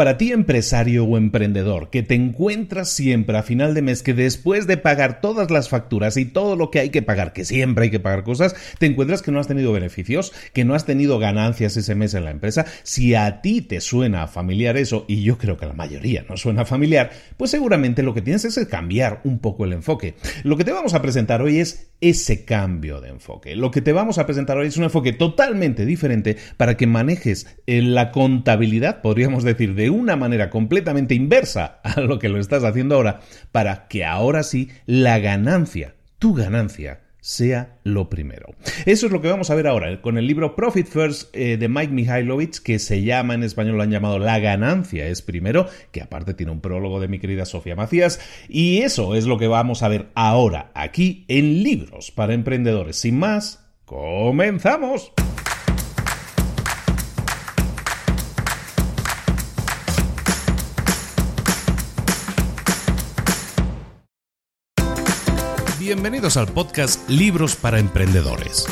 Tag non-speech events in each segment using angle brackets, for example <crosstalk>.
Para ti empresario o emprendedor que te encuentras siempre a final de mes que después de pagar todas las facturas y todo lo que hay que pagar, que siempre hay que pagar cosas, te encuentras que no has tenido beneficios, que no has tenido ganancias ese mes en la empresa, si a ti te suena familiar eso, y yo creo que la mayoría no suena familiar, pues seguramente lo que tienes es cambiar un poco el enfoque. Lo que te vamos a presentar hoy es ese cambio de enfoque. Lo que te vamos a presentar hoy es un enfoque totalmente diferente para que manejes la contabilidad, podríamos decir, de una manera completamente inversa a lo que lo estás haciendo ahora, para que ahora sí la ganancia, tu ganancia, sea lo primero. Eso es lo que vamos a ver ahora con el libro Profit First eh, de Mike Mihailovich, que se llama en español, lo han llamado La ganancia es primero, que aparte tiene un prólogo de mi querida Sofía Macías, y eso es lo que vamos a ver ahora aquí en Libros para Emprendedores. Sin más, comenzamos. Bienvenidos al podcast Libros para Emprendedores.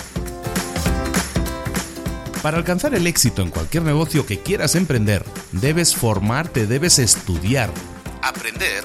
Para alcanzar el éxito en cualquier negocio que quieras emprender, debes formarte, debes estudiar, aprender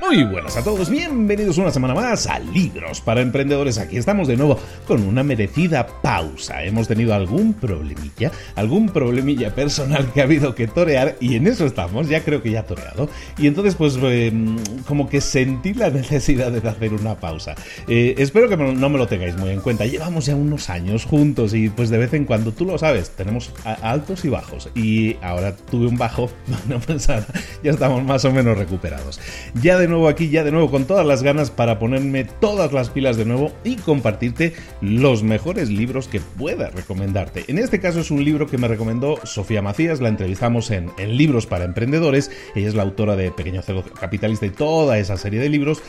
Muy buenas a todos, bienvenidos una semana más a Libros para Emprendedores. Aquí estamos de nuevo con una merecida pausa. Hemos tenido algún problemilla, algún problemilla personal que ha habido que torear y en eso estamos, ya creo que ya toreado. Y entonces pues em, como que sentí la <laughs> necesidad de hacer una pausa. Eh, espero que no me lo tengáis muy en cuenta. Llevamos ya unos años juntos y pues de vez en cuando, tú lo sabes, tenemos altos y bajos. Y ahora tuve un bajo, <laughs> no pensaba, ya estamos más o menos recuperados. Ya de nuevo aquí, ya de nuevo con todas las ganas para ponerme todas las pilas de nuevo y compartirte los mejores libros que pueda recomendarte. En este caso es un libro que me recomendó Sofía Macías, la entrevistamos en, Libros para Emprendedores, ella es la autora de Pequeño Cerdo Capitalista y toda esa serie de libros.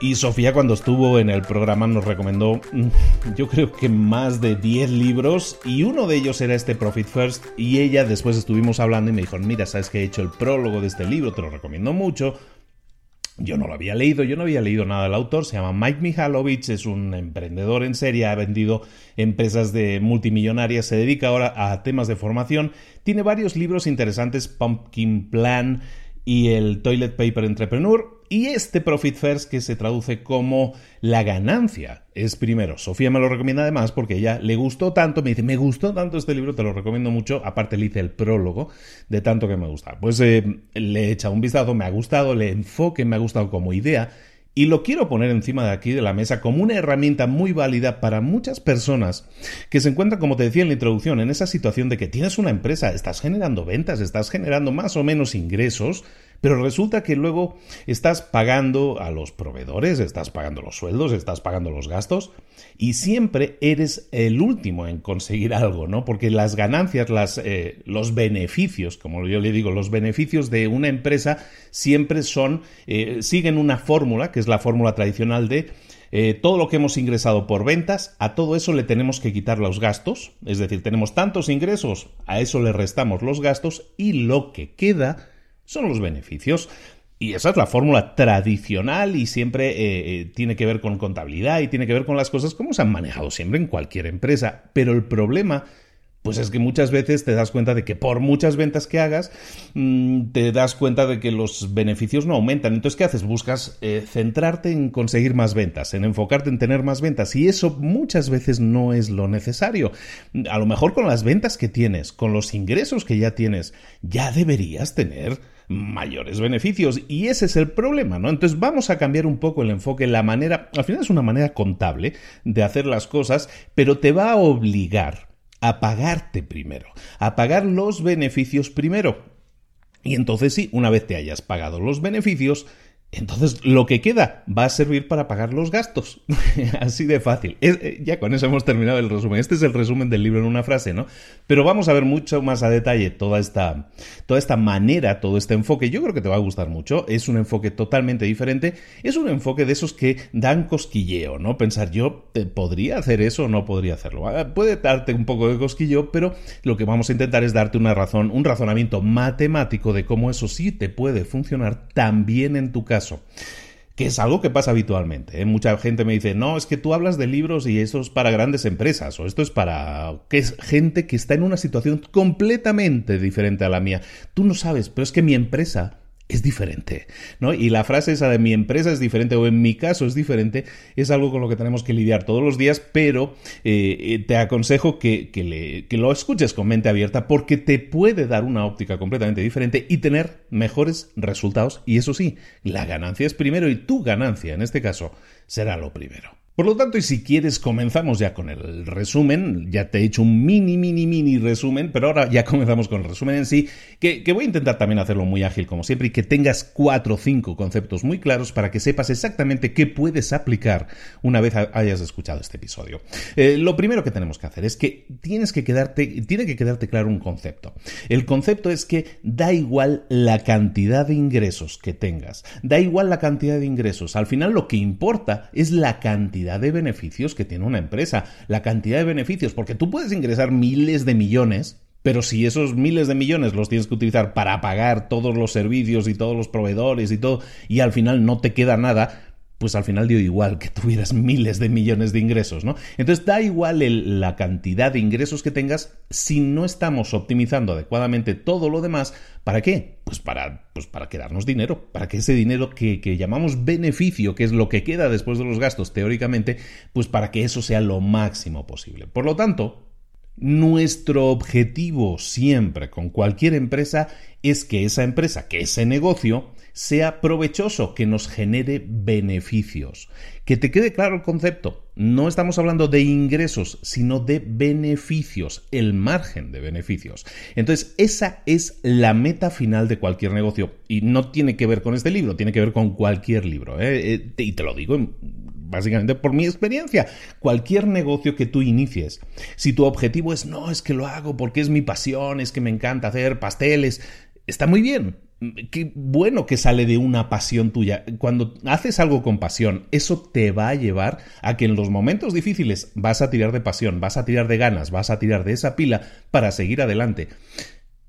Y Sofía cuando estuvo en el programa nos recomendó mm, yo creo que más de 10 libros y uno de ellos era este Profit First y ella después estuvimos hablando y me dijo, mira, sabes que he hecho el prólogo de este libro, te lo recomiendo mucho. Yo no lo había leído, yo no había leído nada del autor, se llama Mike Mihalovich, es un emprendedor en serie, ha vendido empresas de multimillonarias, se dedica ahora a temas de formación, tiene varios libros interesantes, Pumpkin Plan y el Toilet Paper Entrepreneur, y este Profit First que se traduce como la ganancia es primero. Sofía me lo recomienda además porque ella le gustó tanto, me dice, me gustó tanto este libro, te lo recomiendo mucho. Aparte le hice el prólogo de tanto que me gusta. Pues eh, le he echado un vistazo, me ha gustado, le enfoque me ha gustado como idea. Y lo quiero poner encima de aquí de la mesa como una herramienta muy válida para muchas personas que se encuentran, como te decía en la introducción, en esa situación de que tienes una empresa, estás generando ventas, estás generando más o menos ingresos, pero resulta que luego estás pagando a los proveedores, estás pagando los sueldos, estás pagando los gastos y siempre eres el último en conseguir algo, ¿no? Porque las ganancias, las, eh, los beneficios, como yo le digo, los beneficios de una empresa siempre son, eh, siguen una fórmula, que es la fórmula tradicional de eh, todo lo que hemos ingresado por ventas, a todo eso le tenemos que quitar los gastos, es decir, tenemos tantos ingresos, a eso le restamos los gastos y lo que queda son los beneficios. Y esa es la fórmula tradicional y siempre eh, eh, tiene que ver con contabilidad y tiene que ver con las cosas como se han manejado siempre en cualquier empresa. Pero el problema pues es que muchas veces te das cuenta de que por muchas ventas que hagas, mm, te das cuenta de que los beneficios no aumentan. Entonces, ¿qué haces? Buscas eh, centrarte en conseguir más ventas, en enfocarte en tener más ventas. Y eso muchas veces no es lo necesario. A lo mejor con las ventas que tienes, con los ingresos que ya tienes, ya deberías tener mayores beneficios. Y ese es el problema, ¿no? Entonces vamos a cambiar un poco el enfoque, la manera, al final es una manera contable de hacer las cosas, pero te va a obligar a pagarte primero, a pagar los beneficios primero. Y entonces sí, una vez te hayas pagado los beneficios, entonces, lo que queda va a servir para pagar los gastos. <laughs> Así de fácil. Eh, ya con eso hemos terminado el resumen. Este es el resumen del libro en una frase, ¿no? Pero vamos a ver mucho más a detalle toda esta, toda esta manera, todo este enfoque. Yo creo que te va a gustar mucho. Es un enfoque totalmente diferente. Es un enfoque de esos que dan cosquilleo, ¿no? Pensar, yo eh, podría hacer eso o no podría hacerlo. Ah, puede darte un poco de cosquillo, pero lo que vamos a intentar es darte una razón, un razonamiento matemático de cómo eso sí te puede funcionar también en tu casa que es algo que pasa habitualmente. ¿eh? Mucha gente me dice, no, es que tú hablas de libros y eso es para grandes empresas, o esto es para que es gente que está en una situación completamente diferente a la mía. Tú no sabes, pero es que mi empresa es diferente, ¿no? Y la frase esa de mi empresa es diferente o en mi caso es diferente es algo con lo que tenemos que lidiar todos los días, pero eh, eh, te aconsejo que, que, lo escuches con mente abierta porque te puede dar una óptica completamente diferente y tener mejores resultados. Y eso sí, la ganancia es primero y tu ganancia en este caso será lo primero. Por lo tanto, y si quieres, comenzamos ya con el resumen. Ya te he hecho un mini, mini, mini resumen, pero ahora ya <laughs> comenzamos con el resumen en sí, que, voy a intentar también hacerlo muy ágil como siempre y que tengas cuatro o cinco conceptos muy claros para que sepas exactamente qué puedes aplicar una vez hayas escuchado este episodio. Eh, lo primero que tenemos que hacer es que tienes que quedarte, tiene que quedarte claro un concepto. El concepto es que da igual la cantidad de ingresos que tengas, da igual la cantidad de ingresos. Al final lo que importa es la cantidad de beneficios que tiene una empresa, la cantidad de beneficios, porque tú puedes ingresar miles de millones, pero si esos miles de millones los tienes que utilizar para pagar todos los servicios y todos los proveedores y todo, y al final no te queda nada, pues al final dio igual que tuvieras miles de millones de ingresos, ¿no? Entonces da igual la cantidad de ingresos que tengas si no estamos optimizando adecuadamente todo lo demás. ¿Para qué? Pues para, pues para quedarnos dinero, para que ese dinero que, que llamamos beneficio, que es lo que queda después de los gastos teóricamente, pues para que eso sea lo máximo posible. Por lo tanto, nuestro objetivo siempre con cualquier empresa es que esa empresa, que ese negocio, sea provechoso, que nos genere beneficios. Que te quede claro el concepto. No estamos hablando de ingresos, sino de beneficios, el margen de beneficios. Entonces, esa es la meta final de cualquier negocio. Y no tiene que ver con este libro, tiene que ver con cualquier libro. ¿eh? Eh, y te lo digo básicamente por mi experiencia. Cualquier negocio que tú inicies, si tu objetivo es no, es que lo hago porque es mi pasión, es que me encanta hacer pasteles, está muy bien, qué bueno que sale de una pasión tuya. Cuando haces algo con pasión, eso te va a llevar a que en los momentos difíciles vas a tirar de pasión, vas a tirar de ganas, vas a tirar de esa pila para seguir adelante.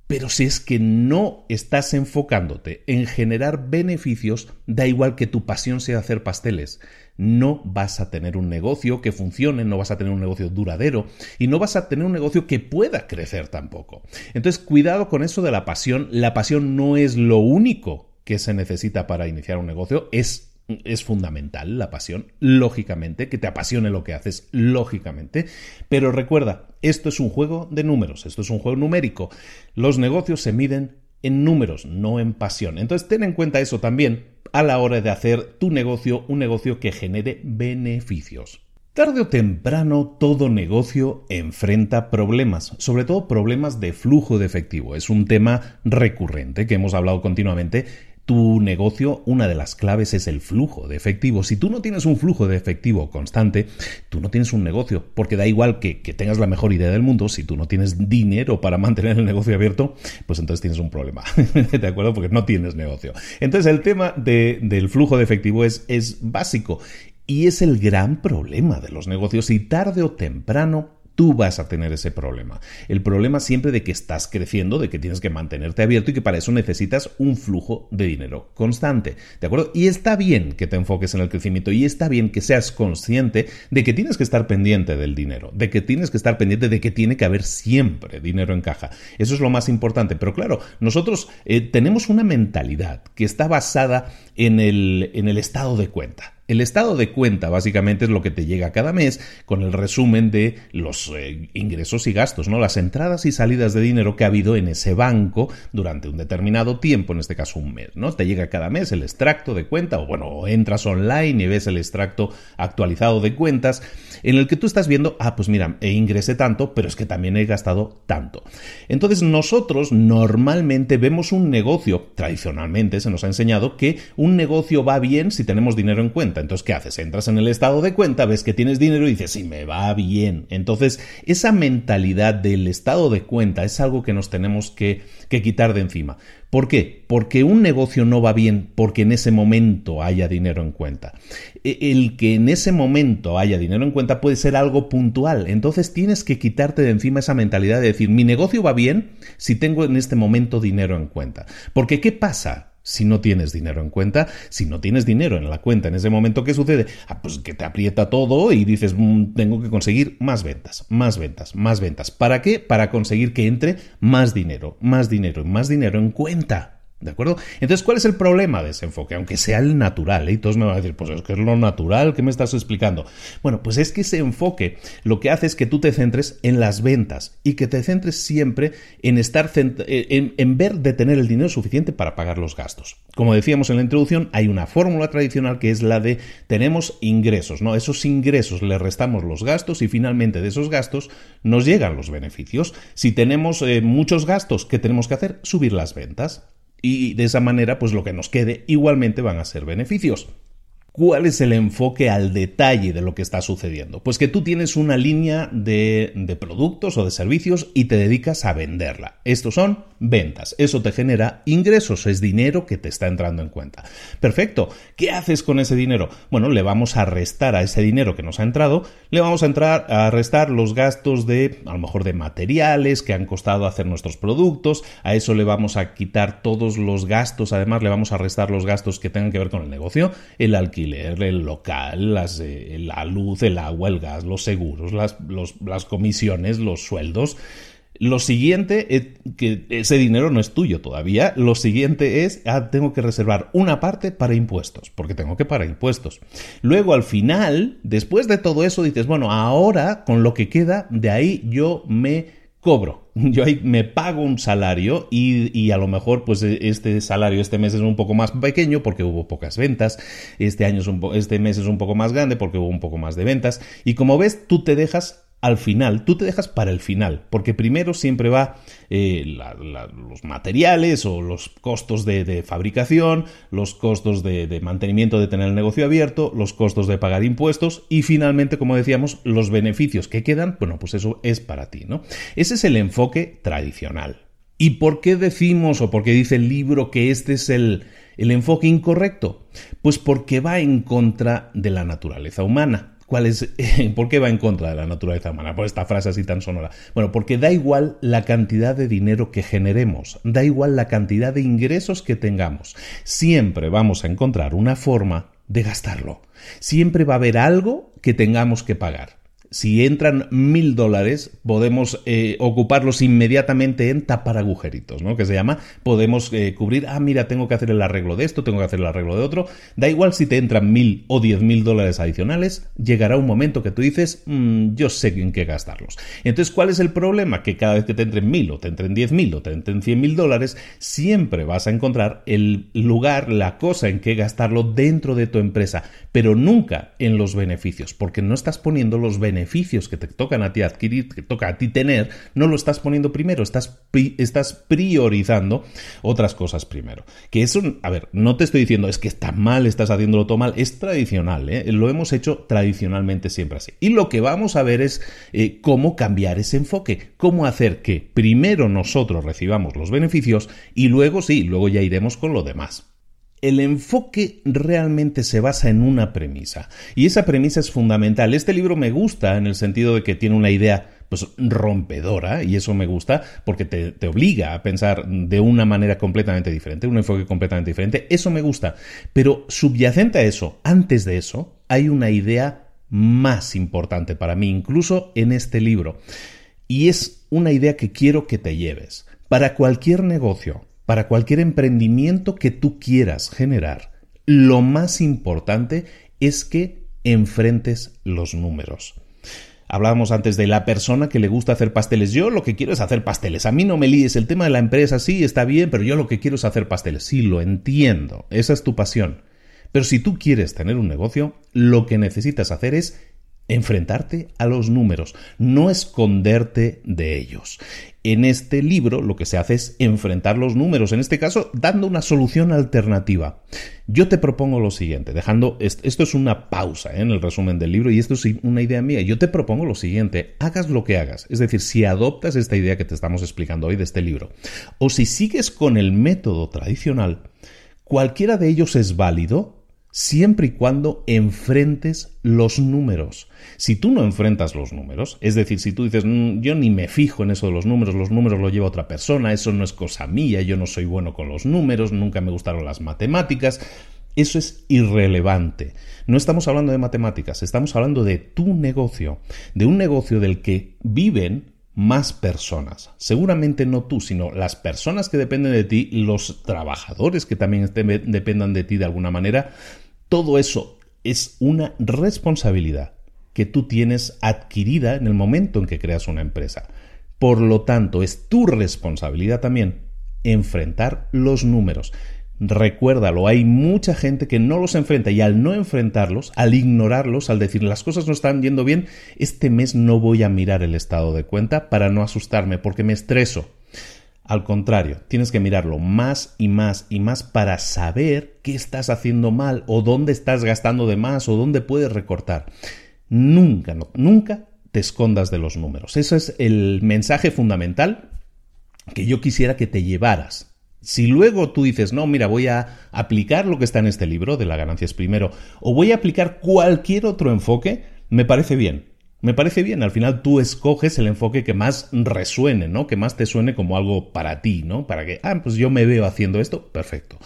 Pero si es que no estás enfocándote en generar beneficios, da igual que tu pasión sea hacer pasteles. No vas a tener un negocio que funcione, no vas a tener un negocio duradero y no vas a tener un negocio que pueda crecer tampoco. Entonces, cuidado con eso de la pasión. La pasión no es lo único que se necesita para iniciar un negocio, es es fundamental la pasión, lógicamente, que te apasione lo que haces, lógicamente, pero recuerda, esto es un juego de números, esto es un juego numérico. Los negocios se miden en números, no en pasión. Entonces ten en cuenta eso también a la hora de hacer tu negocio un negocio que genere beneficios. Tarde o temprano todo negocio enfrenta problemas, sobre todo problemas de flujo de efectivo. Es un tema recurrente que hemos hablado continuamente tu negocio, una de las claves es el flujo de efectivo. Si tú no tienes un flujo de efectivo constante, tú no tienes un negocio, porque da igual que, tengas la mejor idea del mundo, si tú no tienes dinero para <laughs> mantener el negocio abierto, pues entonces tienes un problema, <laughs> ¿de acuerdo? Porque no tienes negocio. Entonces el tema del flujo de efectivo es, es básico y es el gran problema de los negocios y tarde o temprano tú vas a tener ese problema. El problema siempre de que estás creciendo, de que tienes que mantenerte abierto y que para eso necesitas un flujo de dinero constante. ¿De acuerdo? Y está bien que te enfoques en el crecimiento y está bien que seas consciente de que tienes que estar pendiente del dinero, de que tienes que estar pendiente de que tiene que haber siempre dinero en caja. Eso es lo más importante. Pero claro, nosotros eh, tenemos una mentalidad que está basada en el, en el estado de cuenta. El estado de cuenta básicamente es lo que te llega cada mes con el resumen de los eh, ingresos y gastos, ¿no? Las entradas y salidas de dinero que ha habido en ese banco durante un determinado tiempo, en este caso un mes, ¿no? Te llega cada mes el extracto de cuenta o bueno, entras online y ves el extracto actualizado de cuentas en el que tú estás viendo, ah, pues mira, he ingresé tanto, pero es que también he gastado tanto. Entonces nosotros normalmente vemos un negocio, tradicionalmente se nos ha enseñado que un negocio va bien si tenemos dinero en cuenta entonces, ¿qué haces? Entras en el estado de cuenta, ves que tienes dinero y dices, sí, me va bien. Entonces, esa mentalidad del estado de cuenta es algo que nos tenemos que quitar de encima. ¿Por qué? Porque un negocio no va bien porque en ese momento haya dinero en cuenta. E, el que en ese momento haya dinero en cuenta puede ser algo puntual. Entonces tienes que quitarte de encima esa mentalidad de decir, mi negocio va bien si tengo en este momento dinero en cuenta. Porque ¿qué pasa? Si no tienes dinero en cuenta, si no tienes dinero en la cuenta en ese momento, ¿qué sucede? Ah, pues que te aprieta todo y dices, mm, tengo que conseguir más ventas, más ventas, más ventas. ¿Para qué? Para conseguir que entre más dinero, más dinero, más dinero en cuenta. ¿De acuerdo? Entonces, ¿cuál es el problema de ese enfoque? Aunque sea el natural, ¿eh? y todos me van a decir, pues es que es lo natural, ¿qué me estás explicando? Bueno, pues es que ese enfoque lo que hace es que tú te centres en las ventas y que te centres siempre en estar eh, en, en ver de tener el dinero suficiente para pagar los gastos. Como decíamos en la introducción, hay una fórmula tradicional que es la de tenemos ingresos, ¿no? Esos ingresos le restamos los gastos y finalmente de esos gastos nos llegan los beneficios. Si tenemos eh, muchos gastos, ¿qué tenemos que hacer? Subir las ventas y de esa manera pues lo que nos quede igualmente van a ser beneficios. ¿Cuál es el enfoque al detalle de lo que está sucediendo? Pues que tú tienes una línea de, productos o de servicios y te dedicas a venderla. Estos son ventas. Eso te genera ingresos, es dinero que te está entrando en cuenta. Perfecto. ¿Qué haces con ese dinero? Bueno, le vamos a restar a ese dinero que nos ha entrado, le vamos a entrar a restar los gastos de, a lo mejor, de materiales que han costado hacer nuestros productos. A eso le vamos a quitar todos los gastos. Además, le vamos a restar los gastos que tengan que ver con el negocio, el alquiler el local, las, la luz, el agua, el gas, los seguros, las, las comisiones, los sueldos. Lo siguiente que ese dinero no es tuyo todavía. Lo siguiente es, ah, tengo que reservar una parte para impuestos, porque tengo que pagar impuestos. Luego, al final, después de todo eso, dices, bueno, ahora con lo que queda, de ahí yo me cobro. <laughs> Yo ahí me pago un salario y, a lo mejor pues e, este salario este mes es un poco más pequeño porque hubo pocas ventas, este año es un este mes es un poco más grande porque hubo un poco más de ventas y como ves tú te dejas al final, tú te dejas para el final, porque primero siempre va eh, los materiales o los costos de, fabricación, los costos de, mantenimiento de tener el negocio abierto, los costos de pagar impuestos y finalmente, como decíamos, los beneficios que quedan, bueno, pues eso es para ti, ¿no? Ese es el enfoque tradicional. ¿Y por qué decimos o por qué dice el libro que este es el, el enfoque incorrecto? Pues porque va en contra de la naturaleza humana. ¿Cuál es, <laughs> ¿Por qué va en contra de la naturaleza humana? Por esta frase así tan sonora. Bueno, porque da igual la cantidad de dinero que generemos, da igual la cantidad de ingresos que tengamos. Siempre vamos a encontrar una forma de gastarlo. Siempre va a haber algo que tengamos que pagar. Si entran mil dólares, podemos eh, ocuparlos inmediatamente en tapar agujeritos, ¿no? Que se llama, podemos eh, cubrir, ah, mira, tengo que hacer el arreglo de esto, tengo que hacer el arreglo de otro. Da igual si te entran mil o diez mil dólares adicionales, llegará un momento que tú dices, mm, yo sé en qué gastarlos. Entonces, ¿cuál es el problema? Que cada vez que te entren mil o te entren diez mil o te entren cien mil dólares, siempre vas a encontrar el lugar, la cosa en que gastarlo dentro de tu empresa, pero nunca en los beneficios, porque no estás poniendo los beneficios beneficios que te tocan a ti adquirir, que toca a ti tener, no lo estás poniendo primero, estás, estás priorizando otras cosas primero. Que eso, a ver, no te estoy diciendo es que está mal, estás haciéndolo todo mal, es tradicional, ¿eh? lo hemos hecho tradicionalmente siempre así. Y lo que vamos a ver es eh, cómo cambiar ese enfoque, cómo hacer que primero nosotros recibamos los beneficios y luego sí, luego ya iremos con lo demás el enfoque realmente se basa en una premisa. Y esa premisa es fundamental. Este libro me gusta en el sentido de que tiene una idea pues rompedora y eso me gusta porque te, te, obliga a pensar de una manera completamente diferente, un enfoque completamente diferente. Eso me gusta. Pero subyacente a eso, antes de eso, hay una idea más importante para mí, incluso en este libro. Y es una idea que quiero que te lleves. Para cualquier negocio, para cualquier emprendimiento que tú quieras generar, lo más importante es que enfrentes los números. Hablábamos antes de la persona que le gusta hacer pasteles. Yo lo que quiero es hacer pasteles. A mí no me líes. El tema de la empresa sí está bien, pero yo lo que quiero es hacer pasteles. Sí, lo entiendo. Esa es tu pasión. Pero si tú quieres tener un negocio, lo que necesitas hacer es enfrentarte a los números, no esconderte de ellos. En este libro lo que se hace es enfrentar los números, en este caso dando una solución alternativa. Yo te propongo lo siguiente, dejando, esto es una pausa ¿eh? en el resumen del libro y esto es una idea mía, yo te propongo lo siguiente, hagas lo que hagas, es decir, si adoptas esta idea que te estamos explicando hoy de este libro, o si sigues con el método tradicional, cualquiera de ellos es válido siempre y cuando enfrentes los números. Si tú no enfrentas los números, es decir, si tú dices, mm, yo ni me fijo en eso de los números, los números lo lleva otra persona, eso no es cosa mía, yo no soy bueno con los números, nunca me gustaron las matemáticas, eso es irrelevante. No estamos hablando de matemáticas, estamos hablando de tu negocio, de un negocio del que viven más personas. Seguramente no tú, sino las personas que dependen de ti, los trabajadores que también dependan de ti de alguna manera. Todo eso es una responsabilidad que tú tienes adquirida en el momento en que creas una empresa. Por lo tanto, es tu responsabilidad también enfrentar los números. Recuérdalo, hay mucha gente que no los enfrenta y al no enfrentarlos, al ignorarlos, al decir las cosas no están yendo bien, este mes no voy a mirar el estado de cuenta para no asustarme porque me estreso. Al contrario, tienes que mirarlo más y más y más para saber qué estás haciendo mal o dónde estás gastando de más o dónde puedes recortar. Nunca, nunca te escondas de los números. Ese es el mensaje fundamental que yo quisiera que te llevaras si luego tú dices, no, mira, voy a aplicar lo que está en este libro de la ganancia es primero, o voy a aplicar cualquier otro enfoque, me parece bien. Me parece bien, al final tú escoges el enfoque que más resuene, ¿no? Que más te suene como algo para ti, ¿no? Para que, ah, pues yo me veo haciendo esto, perfecto.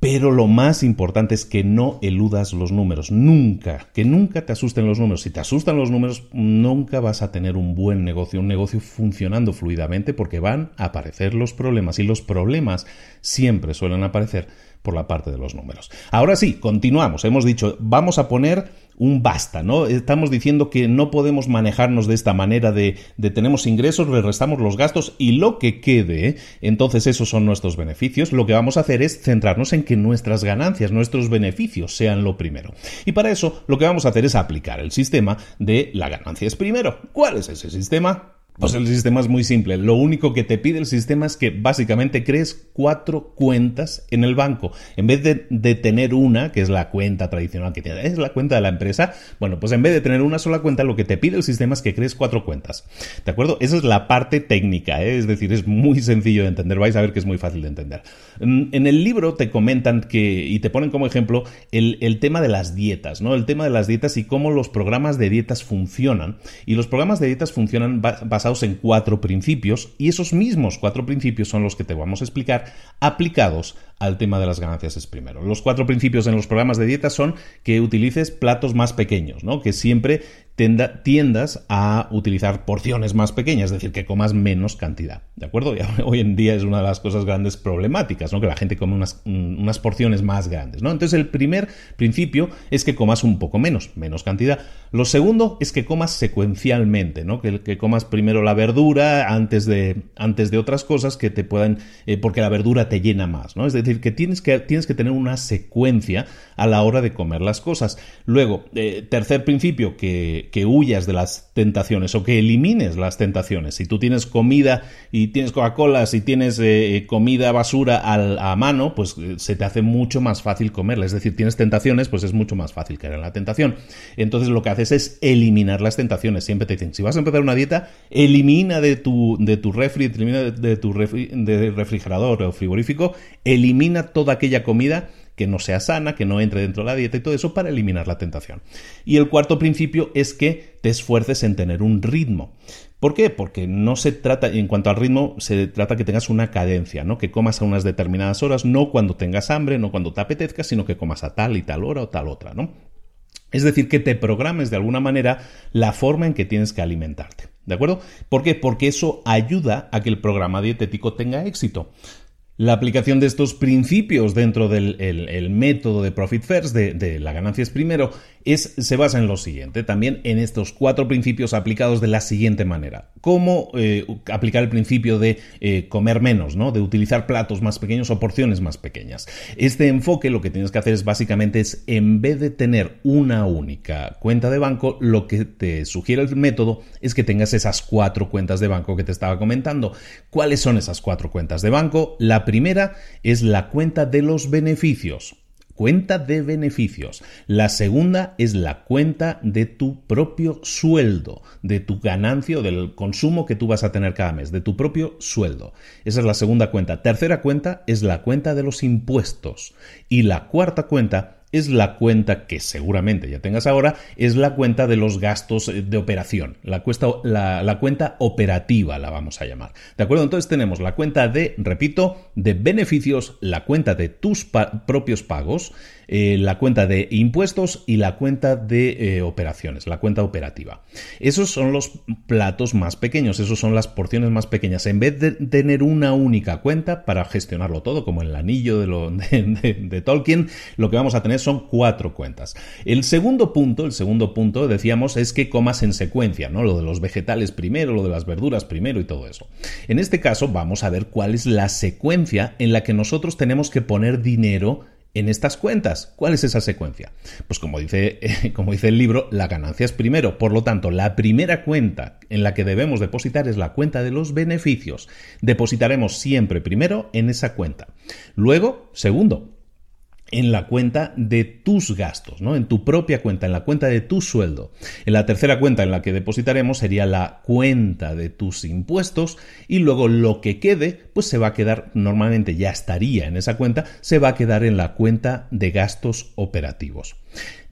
Pero lo más importante es que no eludas los números, nunca, que nunca te asusten los números. Si te asustan los números, nunca vas a tener un buen negocio, un negocio funcionando fluidamente porque van a aparecer los problemas y los problemas siempre suelen aparecer por la parte de los números. Ahora sí, continuamos. Hemos dicho, vamos a poner un basta, ¿no? Estamos diciendo que no podemos manejarnos de esta manera de, de tenemos ingresos, le restamos los gastos y lo que quede, entonces esos son nuestros beneficios. Lo que vamos a hacer es centrarnos en que nuestras ganancias, nuestros beneficios sean lo primero. Y para eso lo que vamos a hacer es aplicar el sistema de la ganancia es primero. ¿Cuál es ese sistema? Pues el sistema es muy simple. Lo único que te pide el sistema es que básicamente crees cuatro cuentas en el banco. En vez de, tener una, que es la cuenta tradicional que tienes, es la cuenta de la empresa, bueno, pues en vez de tener una sola cuenta, lo que te pide el sistema es que crees cuatro cuentas. ¿De acuerdo? Esa es la parte técnica, ¿eh? es decir, es muy sencillo de entender. Vais a ver que es muy fácil de entender. En el libro te comentan que, y te ponen como ejemplo, el, el tema de las dietas, ¿no? El tema de las dietas y cómo los programas de dietas funcionan. Y los programas de dietas funcionan basados en cuatro principios y esos mismos cuatro principios son los que te vamos a explicar aplicados al tema de las ganancias es primero. Los cuatro principios en los programas de dieta son que utilices platos más pequeños, ¿no? Que siempre tiendas a utilizar porciones más pequeñas, es decir, que comas menos cantidad, ¿de acuerdo? <laughs> hoy en día es una de las cosas grandes problemáticas, ¿no? Que la gente come unas, unas porciones más grandes, ¿no? Entonces el primer principio es que comas un poco menos, menos cantidad. Lo segundo es que comas secuencialmente, ¿no? Que, que comas primero la verdura antes de, antes de otras cosas que te puedan, eh, porque la verdura te llena más, ¿no? Es decir, que tienes que, tienes que tener una secuencia a la hora de comer las cosas. Luego, eh, tercer principio, que, que huyas de las tentaciones o que elimines las tentaciones. Si tú tienes comida y tienes Coca-Cola, si tienes eh, comida basura a mano, pues eh, se te hace mucho más fácil comerla. Es decir, tienes tentaciones, pues es mucho más fácil caer en la tentación. Entonces lo que haces es eliminar las tentaciones. Siempre te dicen, si vas a empezar una dieta, elimina de tu, de tu refri, elimina de, tu refrigerador o frigorífico, elimina toda aquella comida que no sea sana, que no entre dentro de la dieta y todo eso para eliminar la tentación. Y el cuarto principio es que te esfuerces en tener un ritmo. ¿Por qué? Porque no se trata, en cuanto al ritmo, se trata que tengas una cadencia, ¿no? Que comas a unas determinadas horas, no cuando tengas hambre, no cuando te apetezca, sino que comas a tal y tal hora o tal otra, ¿no? Es decir, que te programes de alguna manera la forma en que tienes que alimentarte. ¿De acuerdo? ¿Por qué? Porque eso ayuda a que el programa dietético tenga éxito. La aplicación de estos principios dentro del método de Profit First, de, de, la ganancia es primero, es, se basa en lo siguiente, también en estos cuatro principios aplicados de la siguiente manera. ¿Cómo eh, aplicar el principio de eh, comer menos, ¿no? de utilizar platos más pequeños o porciones más pequeñas? Este enfoque lo que tienes que hacer es básicamente es, en vez de tener una única cuenta de banco, lo que te sugiere el método es que tengas esas cuatro cuentas de banco que te estaba comentando. ¿Cuáles son esas cuatro cuentas de banco? La primera es la cuenta de los beneficios cuenta de beneficios. La segunda es la cuenta de tu propio sueldo, de tu ganancia o del consumo que tú vas a tener cada mes, de tu propio sueldo. Esa es la segunda cuenta. Tercera cuenta es la cuenta de los impuestos. Y la cuarta cuenta es la cuenta que seguramente ya tengas ahora, es la cuenta de los gastos eh, de operación, la, la, cuenta operativa la vamos a llamar. ¿De acuerdo? Entonces tenemos la cuenta de, repito, de beneficios, la cuenta de tus propios pagos, eh, la cuenta de impuestos y la cuenta de eh, operaciones, la cuenta operativa. Esos son los platos más pequeños, esos son las porciones más pequeñas. En vez de tener una única cuenta para gestionarlo todo, como el anillo <laughs> de, de, Tolkien, lo que vamos a tener son cuatro cuentas. El segundo punto, el segundo punto, decíamos, es que comas en secuencia, ¿no? Lo de los vegetales primero, lo de las verduras primero y todo eso. En este caso, vamos a ver cuál es la secuencia en la que nosotros tenemos que poner dinero en estas cuentas. ¿Cuál es esa secuencia? Pues como dice, <laughs> como dice el libro, la ganancia es primero. Por lo tanto, la primera cuenta en la que debemos depositar es la cuenta de los beneficios. Depositaremos siempre primero en esa cuenta. Luego, segundo, en la cuenta de tus gastos, ¿no? En tu propia cuenta, en la cuenta de tu sueldo. En la tercera cuenta en la que depositaremos sería la cuenta de tus impuestos y luego lo que quede, pues se va a quedar, normalmente ya estaría en esa cuenta, se va a quedar en la cuenta de gastos operativos.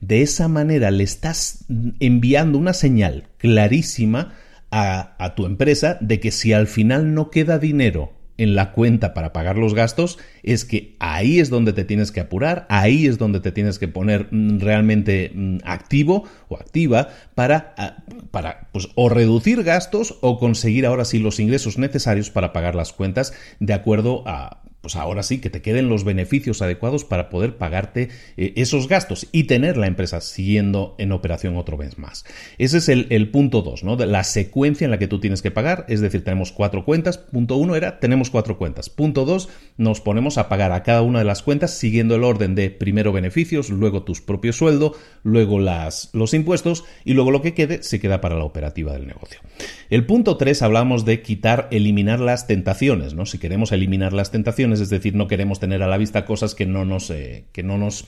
De esa manera le estás enviando una señal clarísima a, a tu empresa de que si al final no queda dinero en la cuenta para pagar los gastos, es que ahí es donde te tienes que apurar, ahí es donde te tienes que poner mm, realmente mm, activo o activa para, ah, para pues, o reducir gastos o conseguir ahora sí los ingresos necesarios para pagar las cuentas de acuerdo a pues ahora sí, que te queden los beneficios adecuados para poder pagarte eh, esos gastos y tener la empresa siguiendo en operación otro mes más. Ese es el, punto 2, ¿no? De la secuencia en la que tú tienes que pagar, es decir, tenemos cuatro cuentas. Punto 1 era, tenemos cuatro cuentas. Punto 2, nos ponemos a pagar a cada una de las cuentas siguiendo el orden de primero beneficios, luego tus propios sueldo, luego las, los impuestos y luego lo que quede se queda para la operativa del negocio. El punto 3 hablamos de quitar, eliminar las tentaciones, ¿no? Si queremos eliminar las tentaciones, es decir, no queremos tener a la vista cosas que no nos, eh, que no nos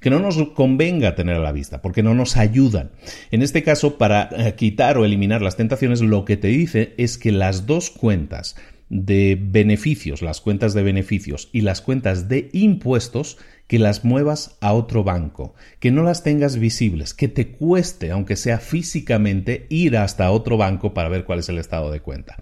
que no nos convenga tener a la vista, porque no nos ayudan. En este caso, para eh, quitar o eliminar las tentaciones, lo que te dice es que las dos cuentas de beneficios, las cuentas de beneficios y las cuentas de impuestos, que las muevas a otro banco, que no las tengas visibles, que te cueste, aunque sea físicamente, ir hasta otro banco para ver cuál es el estado de cuenta.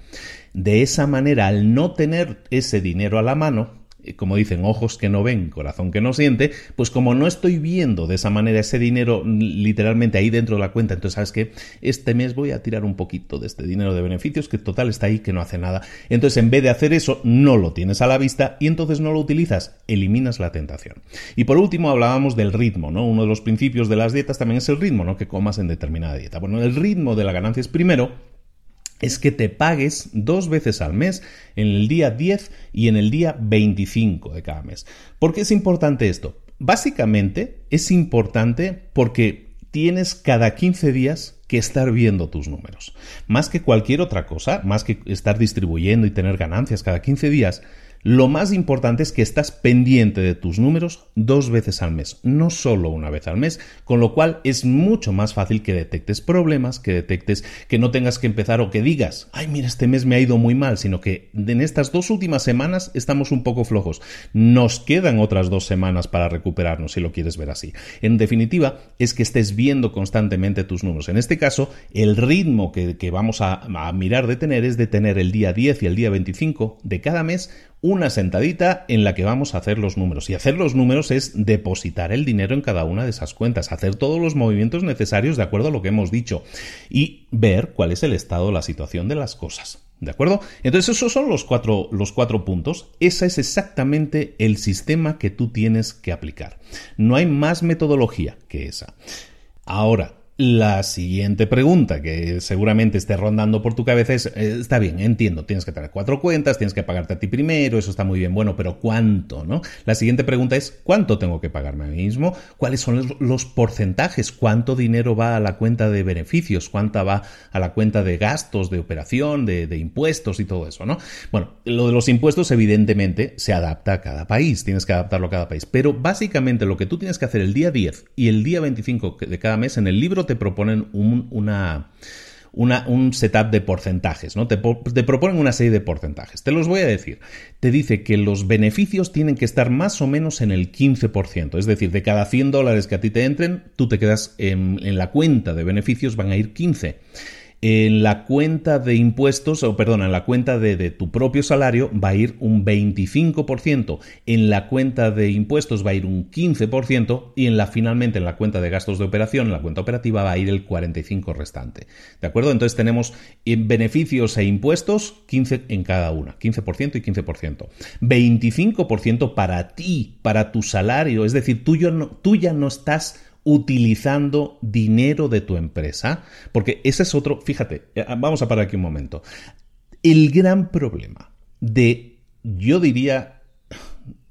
De esa manera, al no tener ese dinero a la mano, eh, como dicen, ojos que no ven, corazón que no siente, pues como no estoy viendo de esa manera ese dinero literalmente ahí dentro de la cuenta, entonces sabes que este mes voy a tirar un poquito de este dinero de beneficios que total está ahí, que no hace nada. Entonces en vez de hacer eso, no lo tienes a la vista y entonces no lo utilizas, eliminas la tentación. Y por último hablábamos del ritmo, ¿no? Uno de los principios de las dietas también es el ritmo, ¿no? Que comas en determinada dieta. Bueno, el ritmo de la ganancia es primero es que te pagues dos veces al mes, en el día 10 y en el día 25 de cada mes. ¿Por qué es importante esto? Básicamente es importante porque tienes cada 15 días que estar viendo tus números. Más que cualquier otra cosa, más que estar distribuyendo y tener ganancias cada 15 días, lo más importante es que estás pendiente de tus números dos veces al mes, no solo una vez al mes, con lo cual es mucho más fácil que detectes problemas, que detectes que no tengas que empezar o que digas, ay mira, este mes me ha ido muy mal, sino que en estas dos últimas semanas estamos un poco flojos. Nos quedan otras dos semanas para recuperarnos, si lo quieres ver así. En definitiva, es que estés viendo constantemente tus números. En este caso, el ritmo que, vamos a, mirar de tener es de tener el día 10 y el día 25 de cada mes una sentadita en la que vamos a hacer los números. Y hacer los números es depositar el dinero en cada una de esas cuentas, hacer todos los movimientos necesarios de acuerdo a lo que hemos dicho y ver cuál es el estado, la situación de las cosas. ¿De acuerdo? Entonces esos son los cuatro, los cuatro puntos. Ese es exactamente el sistema que tú tienes que aplicar. No hay más metodología que esa. Ahora, la siguiente pregunta que seguramente esté rondando por tu cabeza es, eh, está bien, entiendo, tienes que tener cuatro cuentas, tienes que pagarte a ti primero, eso está muy bien, bueno, pero ¿cuánto? ¿no? La siguiente pregunta es, ¿cuánto tengo que pagarme a mí mismo? ¿Cuáles son los porcentajes? ¿Cuánto dinero va a la cuenta de beneficios? ¿Cuánta va a la cuenta de gastos, de operación, de, de impuestos y todo eso? ¿no? Bueno, lo de los impuestos evidentemente se adapta a cada país, tienes que adaptarlo a cada país, pero básicamente lo que tú tienes que hacer el día 10 y el día 25 de cada mes en el libro te proponen un, una, un setup de porcentajes, ¿no? Te, te, proponen una serie de porcentajes. Te los voy a decir. Te dice que los beneficios tienen que estar más o menos en el 15%. Es decir, de cada 100 dólares que a ti te entren, tú te quedas en, en la cuenta de beneficios, van a ir 15 en la cuenta de impuestos, o perdón, en la cuenta de, tu propio salario va a ir un 25%, en la cuenta de impuestos va a ir un 15% y en la finalmente en la cuenta de gastos de operación, en la cuenta operativa va a ir el 45% restante. ¿De acuerdo? Entonces tenemos beneficios e impuestos 15 en cada una, 15% y 15%. 25% para ti, para tu salario, es decir, tú, tú ya no estás utilizando dinero de tu empresa, porque ese es otro, fíjate, eh, vamos a parar aquí un momento. El gran problema de, yo diría,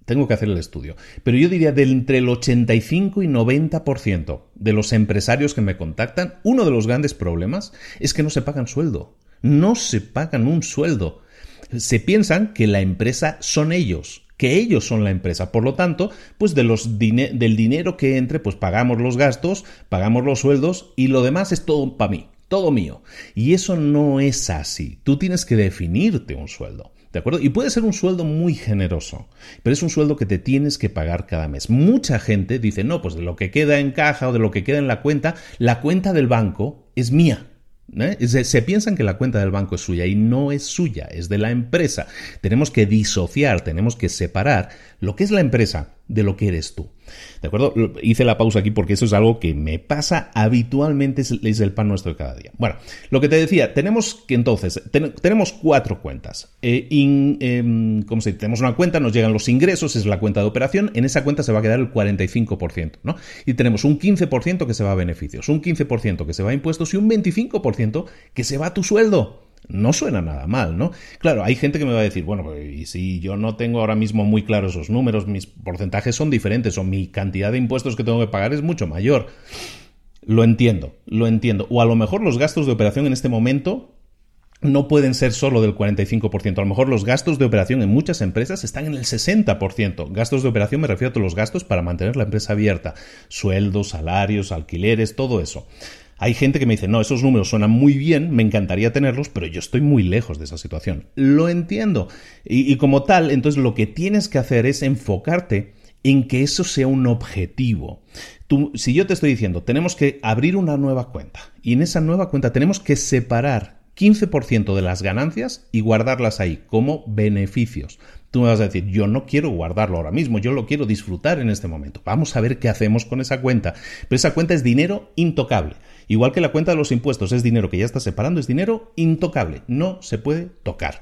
tengo que hacer el estudio, pero yo diría de entre el 85 y 90% de los empresarios que me contactan, uno de los grandes problemas es que no se pagan sueldo. No se pagan un sueldo. Se piensan que la empresa son ellos que ellos son la empresa. Por lo tanto, pues de los del dinero que entre, pues pagamos los gastos, pagamos los sueldos y lo demás es todo para mí, todo mío. Y eso no es así. Tú tienes que definirte un sueldo. ¿De acuerdo? Y puede ser un sueldo muy generoso, pero es un sueldo que te tienes que pagar cada mes. Mucha gente dice, no, pues de lo que queda en caja o de lo que queda en la cuenta, la cuenta del banco es mía. ¿Eh? Se, piensan que la cuenta del banco es suya y no es suya, es de la empresa. Tenemos que disociar, tenemos que separar lo que es la empresa de lo que eres tú. ¿De acuerdo? Hice la pausa aquí porque eso es algo que me pasa habitualmente, es el pan nuestro de cada día. Bueno, lo que te decía, tenemos que entonces, tenemos cuatro cuentas. Eh, em, como se Tenemos una cuenta, nos llegan los ingresos, es la cuenta de operación, en esa cuenta se va a quedar el 45%, ¿no? Y tenemos un 15% que se va a beneficios, un 15% que se va a impuestos y un 25% que se va a tu sueldo. No suena nada mal, ¿no? Claro, hay gente que me va a decir, bueno, pues, y si yo no tengo ahora mismo muy claros esos números, mis porcentajes son diferentes o mi cantidad de impuestos que tengo que pagar es mucho mayor. Lo entiendo, lo entiendo. O a lo mejor los gastos de operación en este momento no pueden ser solo del 45%. A lo mejor los gastos de operación en muchas empresas están en el 60%. Gastos de operación me refiero a todos los gastos para mantener la empresa abierta. Sueldos, salarios, alquileres, todo eso. Hay gente que me dice, no, esos números suenan muy bien, me encantaría tenerlos, pero yo estoy muy lejos de esa situación. Lo entiendo. Y, como tal, entonces lo que tienes que hacer es enfocarte en que eso sea un objetivo. Tú, si yo te estoy diciendo, tenemos que abrir una nueva cuenta y en esa nueva cuenta tenemos que separar 15% de las ganancias y guardarlas ahí como beneficios. Tú me vas a decir, yo no quiero guardarlo ahora mismo, yo lo quiero disfrutar en este momento. Vamos a ver qué hacemos con esa cuenta. Pero esa cuenta es dinero intocable. Igual que la cuenta de los impuestos es dinero que ya está separando, es dinero intocable, no se puede tocar.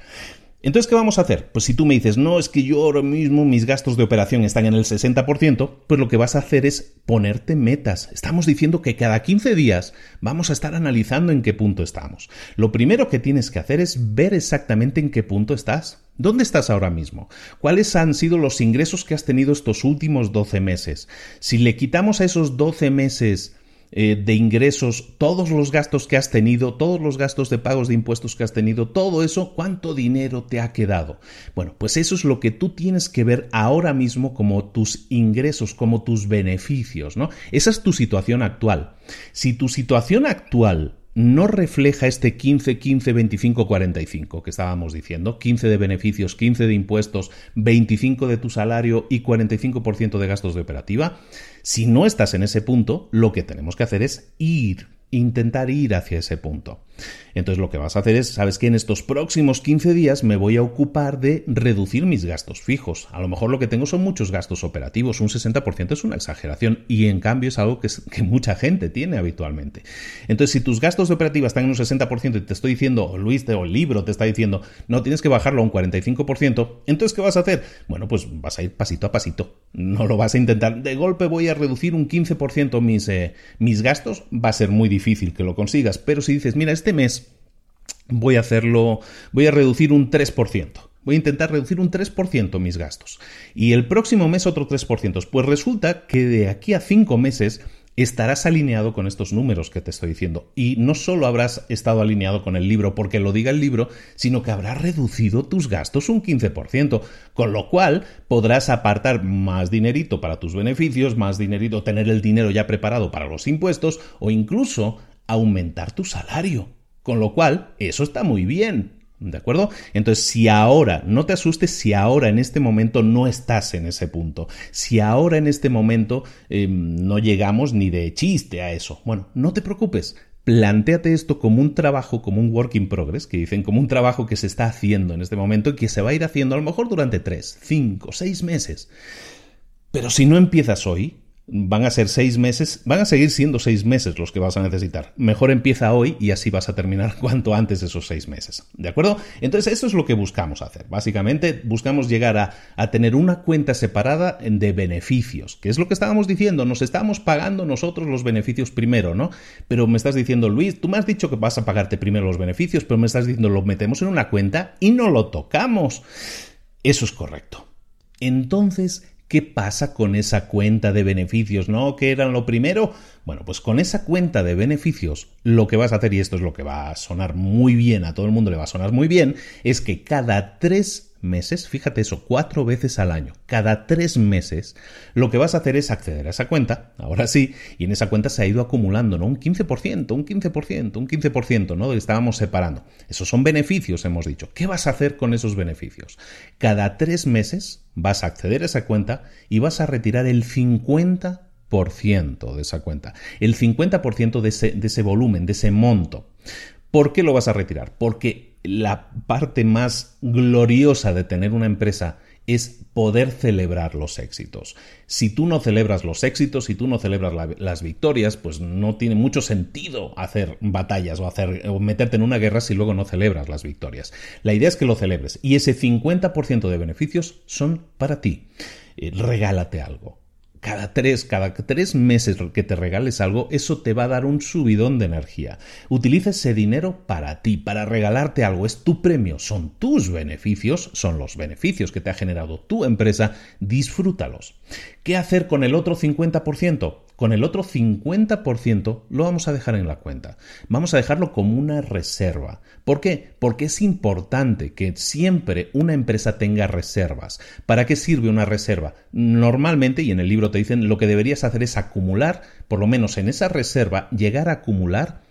Entonces, ¿qué vamos a hacer? Pues si tú me dices, no, es que yo ahora mismo mis gastos de operación están en el 60%, pues lo que vas a hacer es ponerte metas. Estamos diciendo que cada 15 días vamos a estar analizando en qué punto estamos. Lo primero que tienes que hacer es ver exactamente en qué punto estás. ¿Dónde estás ahora mismo? ¿Cuáles han sido los ingresos que has tenido estos últimos 12 meses? Si le quitamos a esos 12 meses eh, de ingresos, todos los gastos que has tenido, todos los gastos de pagos de impuestos que has tenido, todo eso, ¿cuánto dinero te ha quedado? Bueno, pues eso es lo que tú tienes que ver ahora mismo como tus ingresos, como tus beneficios, ¿no? Esa es tu situación actual. Si tu situación actual no refleja este 15, 15, 25, 45 que estábamos diciendo, 15 de beneficios, 15 de impuestos, 25 de tu salario y 45% de gastos de operativa, si no estás en ese punto, lo que tenemos que hacer es ir intentar ir hacia ese punto. Entonces lo que vas a hacer es, sabes que en estos próximos 15 días me voy a ocupar de reducir mis gastos fijos. A lo mejor lo que tengo son muchos gastos operativos, un 60% es una exageración y en cambio es algo que, mucha gente tiene habitualmente. Entonces si tus gastos de están en un 60% y te estoy diciendo, Luis, o el libro te está diciendo, no tienes que bajarlo a un 45%, entonces ¿qué vas a hacer? Bueno, pues vas a ir pasito a pasito. No lo vas a intentar, de golpe voy a reducir un 15% mis, eh, mis gastos, va a ser muy difícil difícil que lo consigas, pero si dices, mira, este mes voy a hacerlo, voy a reducir un 3%. Voy a intentar reducir un 3% mis gastos. Y el próximo mes otro 3%. Pues resulta que de aquí a 5 meses estarás alineado con estos números que te estoy diciendo. Y no solo habrás estado alineado con el libro porque lo diga el libro, sino que habrás reducido tus gastos un 15%, con lo cual podrás apartar más dinerito para tus beneficios, más dinerito, tener el dinero ya preparado para los impuestos o incluso aumentar tu salario. Con lo cual, eso está muy bien. ¿De acuerdo? Entonces, si ahora, no te asustes si ahora en este momento no estás en ese punto, si ahora en este momento em, no llegamos ni de chiste a eso, bueno, no te preocupes, plantéate esto como un trabajo, como un work in progress, que dicen como un trabajo que se está haciendo en este momento y que se va a ir haciendo a lo mejor durante tres, cinco, seis meses. Pero si no empiezas hoy, van a ser seis meses, van a seguir siendo seis meses los que vas a necesitar. Mejor empieza hoy y así vas a terminar <laughs> cuanto antes esos seis meses. ¿De acuerdo? Entonces eso es lo que buscamos hacer. Básicamente buscamos llegar a, tener una cuenta separada de beneficios, que es lo que estábamos diciendo, nos estamos pagando nosotros los beneficios primero, ¿no? Pero me estás diciendo, Luis, tú me has dicho que vas a pagarte primero los beneficios, pero me estás diciendo, lo metemos en una cuenta y no lo tocamos. Eso es correcto. Entonces, ¿Qué pasa con esa cuenta de beneficios? ¿No? ¿Qué era lo primero? Bueno, pues con esa cuenta de beneficios, lo que vas a hacer, y esto es lo que va a sonar muy bien, a todo el mundo le va a sonar muy bien, es que cada tres meses, fíjate eso, cuatro veces al año, cada tres meses, lo que vas a hacer es acceder a esa cuenta, ahora sí, y en esa cuenta se ha ido acumulando, ¿no? Un 15%, un 15%, un 15%, ¿no? De que estábamos separando. Esos son beneficios, hemos dicho. ¿Qué vas a hacer con esos beneficios? Cada tres meses vas a acceder a esa cuenta y vas a retirar el 50% de esa cuenta, el 50% de de ese volumen, de ese monto. ¿Por qué lo vas a retirar? Porque la parte más gloriosa de tener una empresa es poder celebrar los éxitos. Si tú no celebras los éxitos, si tú no celebras las victorias, pues no tiene mucho sentido hacer batallas o, hacer, o meterte en una guerra si luego no celebras las victorias. La idea es que lo celebres y ese 50% de beneficios son para ti. Eh, regálate algo cada tres, cada tres meses que te regales algo, eso te va a dar un subidón de energía. Utiliza ese dinero para ti, para regalarte algo. Es tu premio, son tus beneficios, son los beneficios que te ha generado tu empresa. Disfrútalos. ¿Qué hacer con el otro 50%? Con el otro 50% lo vamos a dejar en la cuenta. Vamos a dejarlo como una reserva. ¿Por qué? Porque es importante que siempre una empresa tenga reservas. ¿Para qué sirve una reserva? Normalmente, y en el libro te dicen, lo que deberías hacer es acumular, por lo menos en esa reserva, llegar a acumular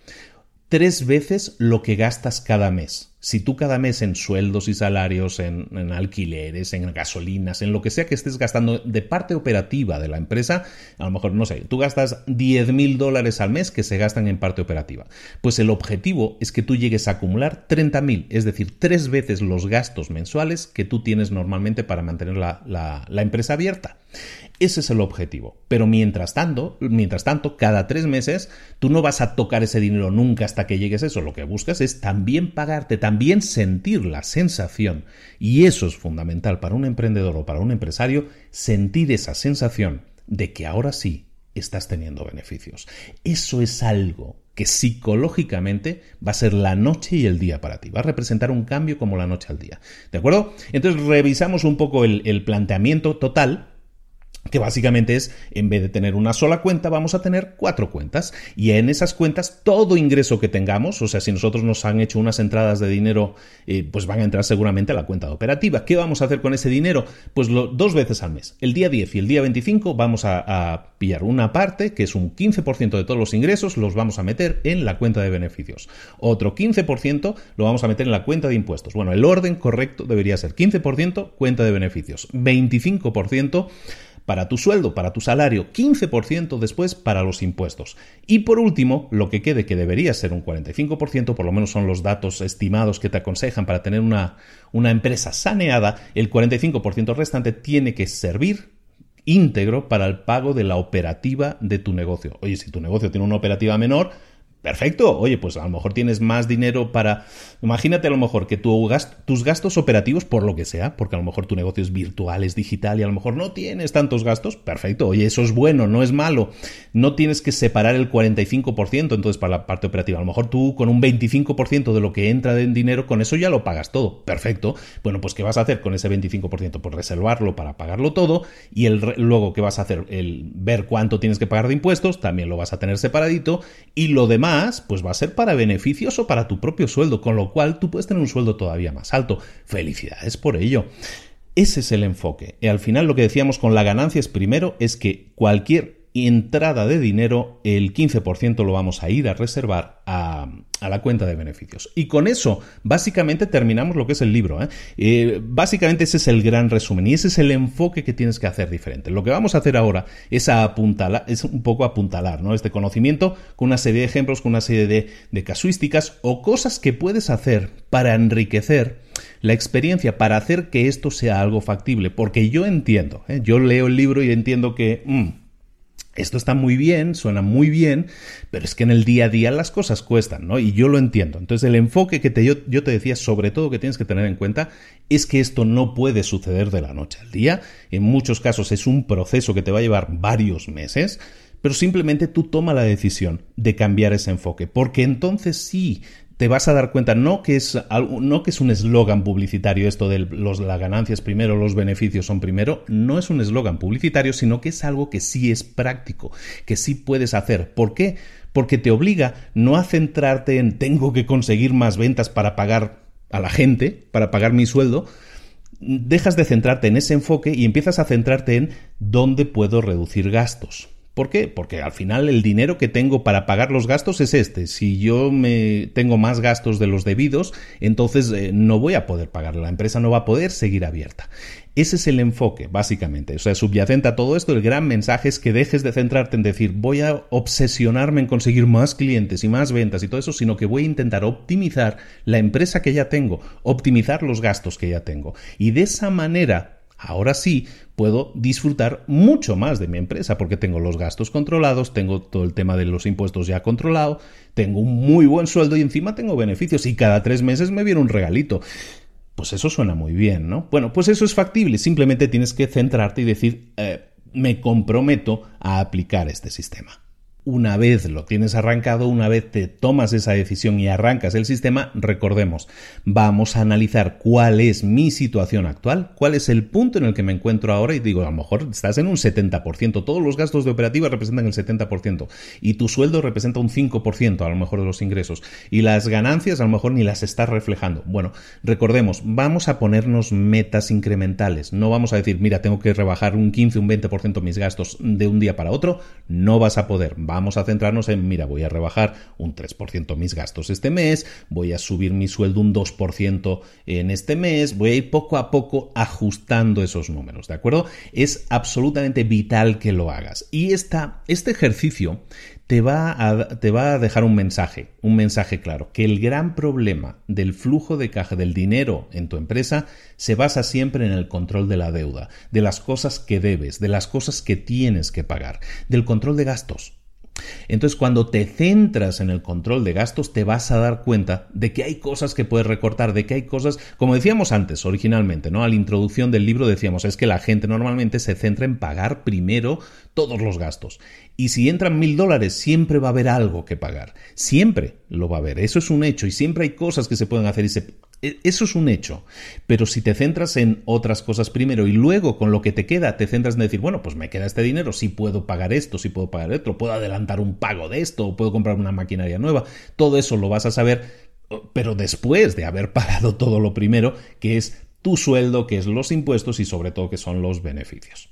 tres veces lo que gastas cada mes. Si tú cada mes en sueldos y salarios, en, alquileres, en gasolinas, en lo que sea que estés gastando de parte operativa de la empresa, a lo mejor, no sé, tú gastas 10 mil dólares al mes que se gastan en parte operativa. Pues el objetivo es que tú llegues a acumular 30 mil, es decir, tres veces los gastos mensuales que tú tienes normalmente para mantener la empresa abierta. Ese es el objetivo. Pero mientras tanto, mientras tanto, cada tres meses, tú no vas a tocar ese dinero nunca hasta que llegues a eso. Lo que buscas es también pagarte, también sentir la sensación. Y eso es fundamental para un emprendedor o para un empresario, sentir esa sensación de que ahora sí estás teniendo beneficios. Eso es algo que psicológicamente va a ser la noche y el día para ti. Va a representar un cambio como la noche al día. ¿De acuerdo? Entonces revisamos un poco el, el planteamiento total que básicamente es, en vez de tener una sola cuenta, vamos a tener cuatro cuentas. Y en esas cuentas, todo ingreso que tengamos, o sea, si nosotros nos han hecho unas entradas de dinero, eh, pues van a entrar seguramente a la cuenta operativa. ¿Qué vamos a hacer con ese dinero? Pues lo, dos veces al mes. El día 10 y el día 25 vamos a, a pillar una parte, que es un 15% de todos los ingresos, los vamos a meter en la cuenta de beneficios. Otro 15% lo vamos a meter en la cuenta de impuestos. Bueno, el orden correcto debería ser 15% cuenta de beneficios, 25% para tu sueldo, para tu salario, 15% después para los impuestos. Y por último, lo que quede que debería ser un 45%, por lo menos son los datos estimados que te aconsejan para tener una, una empresa saneada, el 45% restante tiene que servir íntegro para el pago de la operativa de tu negocio. Oye, si tu negocio tiene una operativa menor, Perfecto. Oye, pues a lo mejor tienes más dinero para... Imagínate a lo mejor que tu tus gastos operativos, por lo que sea, porque a lo mejor tu negocio es virtual, es digital y a lo mejor no tienes tantos gastos. Perfecto. Oye, eso es bueno, no es malo. No tienes que separar el 45% entonces para la parte operativa. A lo mejor tú con un 25% de lo que entra en dinero, con eso ya lo pagas todo. Perfecto. Bueno, pues ¿qué vas a hacer con ese 25%? Pues reservarlo para pagarlo todo y el, luego ¿qué vas a hacer? El ver cuánto tienes que pagar de impuestos, también lo vas a tener separadito y lo demás pues va a ser para beneficios o para tu propio sueldo, con lo cual tú puedes tener un sueldo todavía más alto. Felicidades por ello. Ese es el enfoque. Y al final lo que decíamos con la ganancia es primero es que cualquier entrada de dinero, el 15% lo vamos a ir a reservar a, la cuenta de beneficios. Y con eso, básicamente terminamos lo que es el libro. ¿eh? Eh, básicamente ese es el gran resumen y ese es el enfoque que tienes que hacer diferente. Lo que vamos a hacer ahora es, apuntalar, es un poco apuntalar ¿no? este conocimiento con una serie de ejemplos, con una serie de, de casuísticas o cosas que puedes hacer para enriquecer la experiencia para hacer que esto sea algo factible. Porque yo entiendo, ¿eh? yo leo el libro y entiendo que... Mm, esto está muy bien, suena muy bien, pero es que en el día a día las cosas cuestan, ¿no? Y yo lo entiendo. Entonces el enfoque que te, yo, yo, te decía, sobre todo que tienes que tener en cuenta, es que esto no puede suceder de la noche al día. En muchos casos es un proceso que te va a llevar varios meses, pero simplemente tú toma la decisión de cambiar ese enfoque, porque entonces sí te vas a dar cuenta no que es, no que es un eslogan publicitario esto de los, las ganancias primero, los beneficios son primero, no es un eslogan publicitario, sino que es algo que sí es práctico, que sí puedes hacer. ¿Por qué? Porque te obliga no a centrarte en tengo que conseguir más ventas para pagar a la gente, para pagar mi sueldo, dejas de centrarte en ese enfoque y empiezas a centrarte en dónde puedo reducir gastos. ¿Por qué? Porque al final el dinero que tengo para pagar los gastos es este. Si yo me tengo más gastos de los debidos, entonces eh, no voy a poder pagar. La empresa no va a poder seguir abierta. Ese es el enfoque, básicamente. O sea, subyacente a todo esto, el gran mensaje es que dejes de centrarte en decir voy a obsesionarme en conseguir más clientes y más ventas y todo eso, sino que voy a intentar optimizar la empresa que ya tengo, optimizar los gastos que ya tengo. Y de esa manera Ahora sí puedo disfrutar mucho más de mi empresa porque tengo los gastos controlados, tengo todo el tema de los impuestos ya controlado, tengo un muy buen sueldo y encima tengo beneficios y cada tres meses me viene un regalito. Pues eso suena muy bien, ¿no? Bueno, pues eso es factible, simplemente tienes que centrarte y decir, eh, me comprometo a aplicar este sistema una vez lo tienes arrancado, una vez te tomas esa decisión y arrancas el sistema, recordemos, vamos a analizar cuál es mi situación actual, cuál es el punto en el que me encuentro ahora y digo, a lo mejor estás en un 70%, todos los gastos de operativa representan el 70% y tu sueldo representa un 5% a lo mejor de los ingresos y las ganancias a lo mejor ni las estás reflejando. Bueno, recordemos, vamos a ponernos metas incrementales, no vamos a decir, mira, tengo que rebajar un 15, un 20% mis gastos de un día para otro, no vas a poder vamos a centrarnos en, mira, voy a rebajar un 3% mis gastos este mes, voy a subir mi sueldo un 2% en este mes, voy a ir poco a poco ajustando esos números, ¿de acuerdo? Es absolutamente vital que lo hagas. Y esta, este ejercicio te va, te va a dejar un mensaje, un mensaje claro, que el gran problema del flujo de caja del dinero en tu empresa se basa siempre en el control de la deuda, de las cosas que debes, de las cosas que tienes que pagar, del control de gastos. Entonces, cuando te centras en el control de gastos, te vas a dar cuenta de que hay cosas que puedes recortar, de que hay cosas, como decíamos antes, originalmente, ¿no? A la introducción del libro decíamos, es que la gente normalmente se centra en pagar primero todos los gastos. Y si entran mil dólares, siempre va a haber algo que pagar. Siempre lo va a haber. Eso es un hecho. Y siempre hay cosas que se pueden hacer y se eso es un hecho. Pero si te centras en otras cosas primero y luego con lo que te queda te centras en decir, bueno, pues me queda este dinero, si puedo pagar esto, si puedo pagar esto, puedo adelantar un pago de esto, puedo comprar una maquinaria nueva, todo eso lo vas a saber, pero después de haber pagado <laughs> todo lo primero, que es tu sueldo, que es los impuestos y sobre todo que son los beneficios.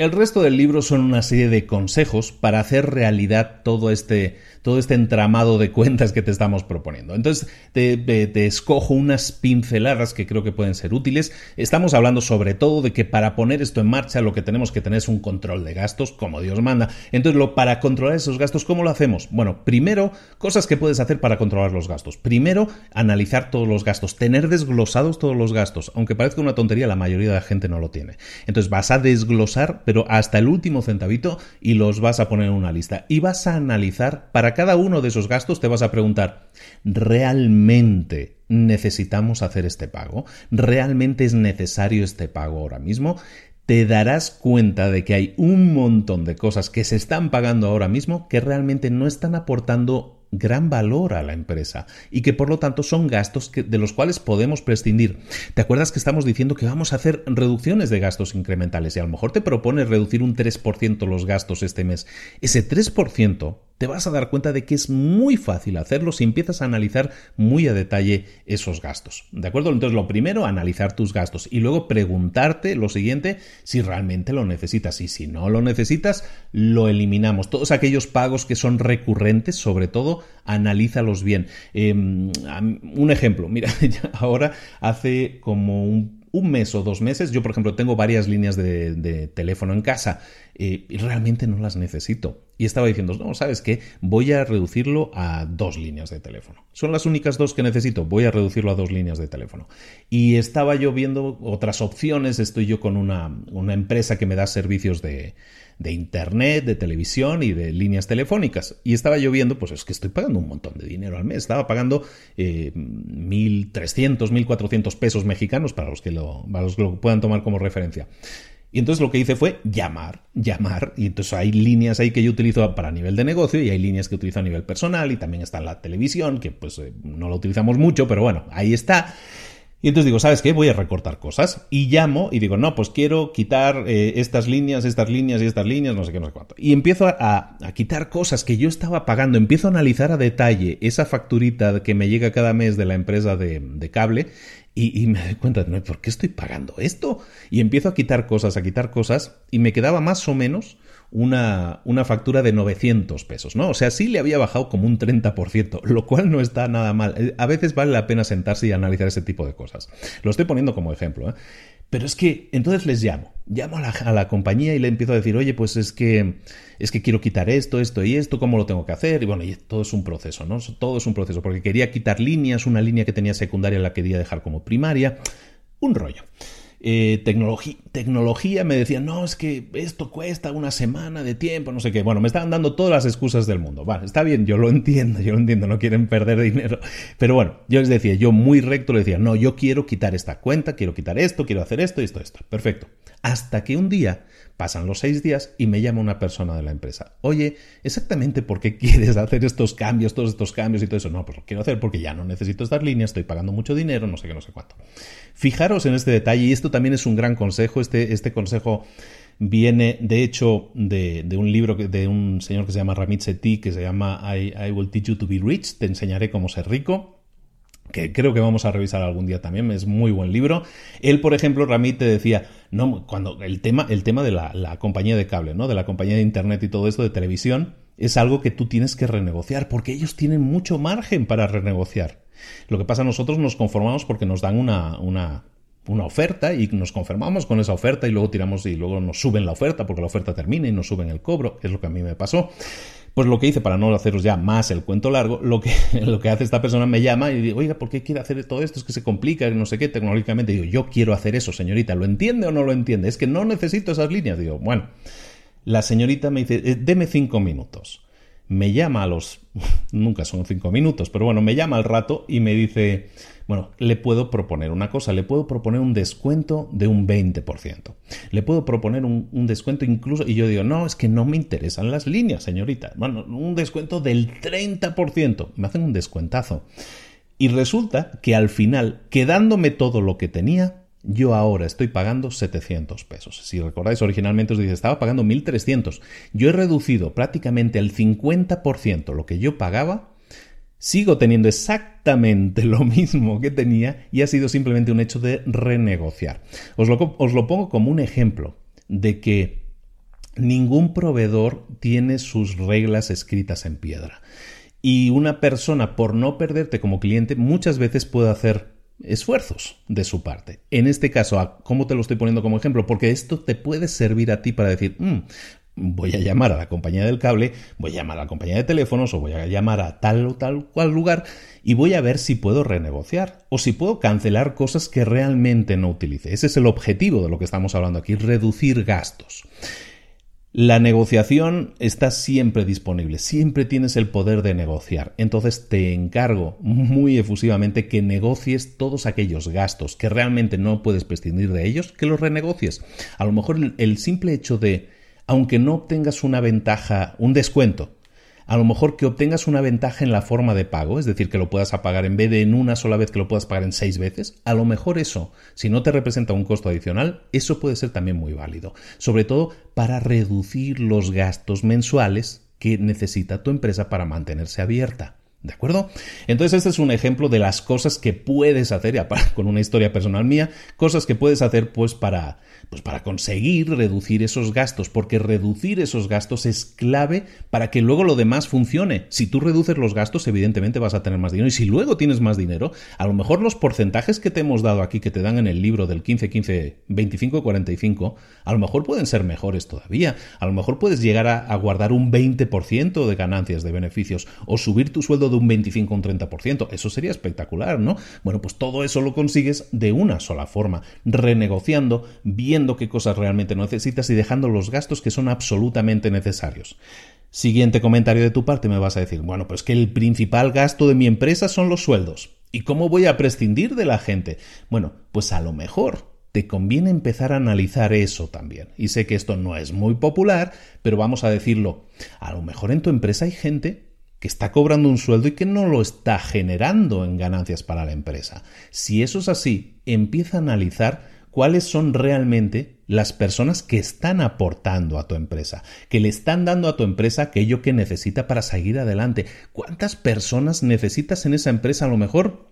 El resto del libro son una serie de consejos para hacer realidad todo este todo este entramado de cuentas que te estamos proponiendo. Entonces, te, escojo unas pinceladas que creo que pueden ser útiles. Estamos hablando sobre todo de que para poner esto en marcha lo que tenemos que tener es un control de gastos, como Dios manda. Entonces, para controlar esos gastos, ¿cómo lo hacemos? Bueno, primero, cosas que puedes hacer para controlar los gastos. Primero, analizar todos los gastos, tener desglosados todos los gastos. Aunque parezca una tontería, la mayoría de la gente no lo tiene. Entonces, vas a desglosar, pero hasta el último centavito, y los vas a poner en una lista. Y vas a analizar para cada uno de esos gastos te vas a preguntar, ¿realmente necesitamos hacer este pago? ¿Realmente es necesario este pago ahora mismo? te darás cuenta de que hay un montón de cosas que se están pagando ahora mismo que realmente no están aportando gran valor a la empresa y que por lo tanto son gastos de los cuales podemos prescindir. ¿Te acuerdas que estamos diciendo que vamos a hacer reducciones de gastos incrementales y a lo mejor te propones reducir un 3% los gastos este mes? Ese 3% te vas a dar cuenta de que es muy fácil hacerlo si empiezas a analizar muy a detalle esos gastos. ¿De acuerdo? Entonces, lo primero, analizar tus gastos y luego preguntarte lo siguiente, si realmente lo necesitas y si no lo necesitas, lo eliminamos. Todos aquellos pagos que son recurrentes, sobre todo, analízalos bien. Em, un ejemplo, mira, <laughs> ahora hace como un mes o dos meses, yo por ejemplo tengo varias líneas de, teléfono en casa eh, y realmente no las necesito. Y estaba diciendo, no, ¿sabes qué? Voy a reducirlo a dos líneas de teléfono. Son las únicas dos que necesito, voy a reducirlo a dos líneas de teléfono. Y estaba yo viendo otras opciones, estoy yo con una, una empresa que me da servicios de, de internet, de televisión y de líneas telefónicas. Y estaba yo viendo, pues es que estoy pagando un montón de dinero al mes. Estaba pagando eh, 1.300, 1.400 pesos mexicanos para los, que lo, para los que lo puedan tomar como referencia. Y entonces lo que hice fue llamar, llamar. Y entonces hay líneas ahí que yo utilizo para nivel de negocio y hay líneas que utilizo a nivel personal y también está la televisión, que pues eh, no la utilizamos mucho, pero bueno, ahí está. Y entonces digo, ¿sabes qué? Voy a recortar cosas. Y llamo y digo, no, pues quiero quitar eh, estas líneas, estas líneas y estas líneas, no sé qué, no sé cuánto. Y empiezo a, quitar cosas que yo estaba pagando. Empiezo a analizar a detalle esa facturita que me llega cada mes de la empresa de, cable. Y, me doy cuenta, no, ¿por qué estoy pagando esto? Y empiezo a quitar cosas, a quitar cosas. Y me quedaba más o menos una, una, factura de 900 pesos, ¿no? O sea, sí le había bajado como un 30%, lo cual no está nada mal. Eh, a veces vale la pena sentarse y analizar ese tipo de cosas. Lo estoy poniendo como ejemplo, ¿eh? Pero es que entonces les llamo, llamo a la, a la, compañía y le empiezo a decir, oye, pues es que, es que quiero quitar esto, esto y esto, ¿cómo lo tengo que hacer? Y bueno, y todo es un proceso, ¿no? Todo es un proceso, porque quería quitar líneas, una línea que tenía secundaria la quería dejar como primaria, un rollo. Eh, tecnología, me decían, no, es que esto cuesta una semana de tiempo, no sé qué. Bueno, me estaban dando todas las excusas del mundo. Vale, está bien, yo lo entiendo, yo lo entiendo, no quieren perder dinero. Pero bueno, yo les decía, yo muy recto le decía, no, yo quiero quitar esta cuenta, quiero quitar esto, quiero hacer esto, esto, esto. Perfecto. Hasta que un día pasan los seis días y me llama una persona de la empresa. Oye, exactamente por qué <laughs> quieres hacer estos cambios, todos estos cambios y todo eso. No, pues lo quiero hacer porque ya no necesito estas líneas, estoy pagando mucho dinero, no sé qué, no sé cuánto. Fijaros en este detalle y esto también es un gran consejo. Este, este consejo viene, de hecho, de, un libro de un señor que se llama Ramit Sethi, que se llama I, I Will Teach You to Be Rich, te enseñaré cómo ser rico que creo que vamos a revisar algún día también, es muy buen libro. Él, por ejemplo, Ramit te decía, no, cuando el tema, el tema de la, la, compañía de cable, ¿no? De la compañía de internet y todo esto de televisión, es algo que tú tienes que renegociar, porque ellos tienen mucho margen para renegociar. Lo que pasa, nosotros nos conformamos porque nos dan una, una, una oferta y nos conformamos con esa oferta y luego tiramos y luego nos suben la oferta porque la oferta termina y nos suben el cobro, es lo que a mí me pasó. Pues lo que hice, para no haceros ya más el cuento largo, lo que, <laughs> lo que hace esta persona me llama y digo, oiga, ¿por qué quiere hacer todo esto? Es que se complica, no sé qué, tecnológicamente. Digo, yo quiero hacer eso, señorita, ¿lo entiende o no lo entiende? Es que no necesito esas líneas. Digo, bueno, la señorita me dice, eh, deme cinco minutos. Me llama a los, <laughs> nunca son cinco minutos, pero bueno, me llama al rato y me dice, bueno, le puedo proponer una cosa, le puedo proponer un descuento de un 20%. Le puedo proponer un, descuento incluso, y yo digo, no, es que no me interesan las líneas, señorita. Bueno, un descuento del 30%. Me hacen un descuentazo. Y resulta que al final, quedándome todo lo que tenía, yo ahora estoy pagando 700 pesos. Si recordáis, originalmente os dije, estaba pagando 1300. Yo he reducido prácticamente el 50% lo que yo pagaba Sigo teniendo exactamente <laughs> lo mismo que tenía y ha sido simplemente un hecho de renegociar. Os lo, os lo pongo como un ejemplo de que ningún proveedor tiene sus reglas escritas en piedra. Y una persona, por no perderte como cliente, muchas veces puede hacer esfuerzos de su parte. En este caso, ¿cómo te lo estoy poniendo como ejemplo? Porque esto te puede servir a ti para decir, mm, voy a llamar a la compañía del cable, voy a llamar a la compañía de teléfonos o voy a llamar a tal o tal cual lugar y voy a ver si puedo renegociar o si puedo cancelar cosas que realmente no utilice. Ese es el objetivo de lo que estamos hablando aquí, reducir gastos. La negociación está siempre disponible, siempre tienes el poder de negociar. Entonces te encargo muy efusivamente que negocies todos aquellos gastos que realmente no puedes prescindir de ellos, que los renegocies. A lo mejor el simple hecho de aunque no obtengas una ventaja, un descuento, a lo mejor que obtengas una ventaja en la forma de pago, es decir, que lo puedas pagar en vez de en una sola vez que lo puedas pagar en seis veces, a lo mejor eso, si no te representa un costo adicional, eso puede ser también muy válido, sobre todo para reducir los gastos mensuales que necesita tu empresa para mantenerse abierta. ¿De acuerdo? Entonces este es un ejemplo de las cosas que puedes hacer, ya <laughs> con una historia personal mía, cosas que puedes hacer pues para, pues para conseguir reducir esos gastos, porque reducir esos gastos es clave para que luego lo demás funcione. Si tú reduces los gastos, evidentemente vas a tener más dinero. Y si luego tienes más dinero, a lo mejor los porcentajes que te hemos dado aquí, que te dan en el libro del 15, 15, 25, 45, a lo mejor pueden ser mejores todavía. A lo mejor puedes llegar a, a guardar un 20% de ganancias, de beneficios, o subir tu sueldo de un 25 o un 30%. Eso sería espectacular, ¿no? Bueno, pues todo eso lo consigues de una sola forma, renegociando, viendo qué cosas realmente necesitas y dejando los gastos que son absolutamente necesarios. Siguiente comentario de tu parte me vas a decir, bueno, pues que el principal gasto de mi empresa son los sueldos. ¿Y cómo voy a prescindir de la gente? Bueno, pues a lo mejor te conviene empezar a analizar eso también. Y sé que esto no es muy popular, pero vamos a decirlo, a lo mejor en tu empresa hay gente que está cobrando un sueldo y que no lo está generando en ganancias para la empresa. Si eso es así, empieza a analizar cuáles son realmente las personas que están aportando a tu empresa, que le están dando a tu empresa aquello que necesita para seguir adelante. ¿Cuántas personas necesitas en esa empresa? A lo mejor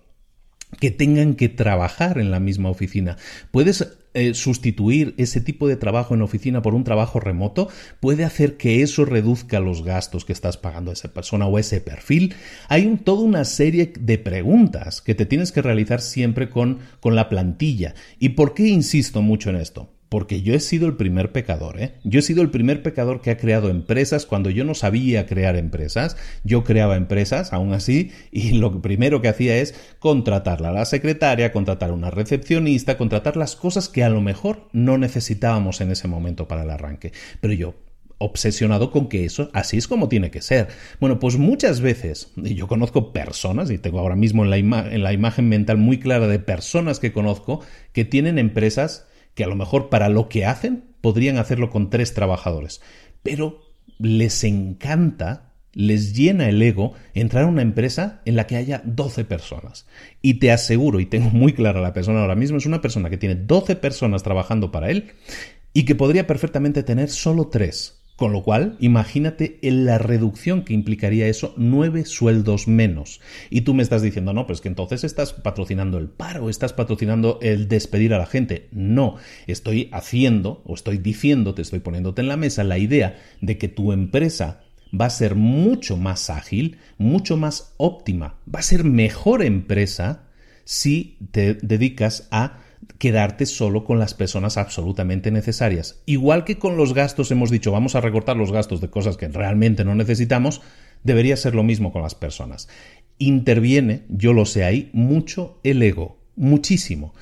que tengan que trabajar en la misma oficina. Puedes eh, sustituir ese tipo de trabajo en oficina por un trabajo remoto, puede hacer que eso reduzca los gastos que estás pagando a esa persona o ese perfil. Hay toda una serie de preguntas que te tienes que realizar siempre con, con la plantilla. ¿Y por qué insisto mucho en esto? Porque yo he sido el primer pecador, ¿eh? Yo he sido el primer pecador que ha creado empresas cuando yo no sabía crear empresas. Yo creaba empresas, aún así, y lo primero que hacía es contratarla a la secretaria, contratar a una recepcionista, contratar las cosas que a lo mejor no necesitábamos en ese momento para el arranque. Pero yo obsesionado con que eso así es como tiene que ser. Bueno, pues muchas veces, y yo conozco personas, y tengo ahora mismo en la, en la imagen mental muy clara de personas que conozco, que tienen empresas que a lo mejor para lo que hacen podrían hacerlo con tres trabajadores, pero les encanta, les llena el ego entrar a una empresa en la que haya 12 personas. Y te aseguro, y tengo muy clara la persona ahora mismo, es una persona que tiene 12 personas trabajando para él y que podría perfectamente tener solo tres con lo cual, imagínate en la reducción que implicaría eso, nueve sueldos menos. Y tú me estás diciendo, no, pues que entonces estás patrocinando el paro, estás patrocinando el despedir a la gente. No, estoy haciendo o estoy diciendo, te estoy poniéndote en la mesa la idea de que tu empresa va a ser mucho más ágil, mucho más óptima, va a ser mejor empresa si te dedicas a quedarte solo con las personas absolutamente necesarias. Igual que con los gastos hemos dicho, vamos a recortar los gastos de cosas que realmente no necesitamos, debería ser lo mismo con las personas. Interviene, yo lo sé ahí, mucho el ego, muchísimo.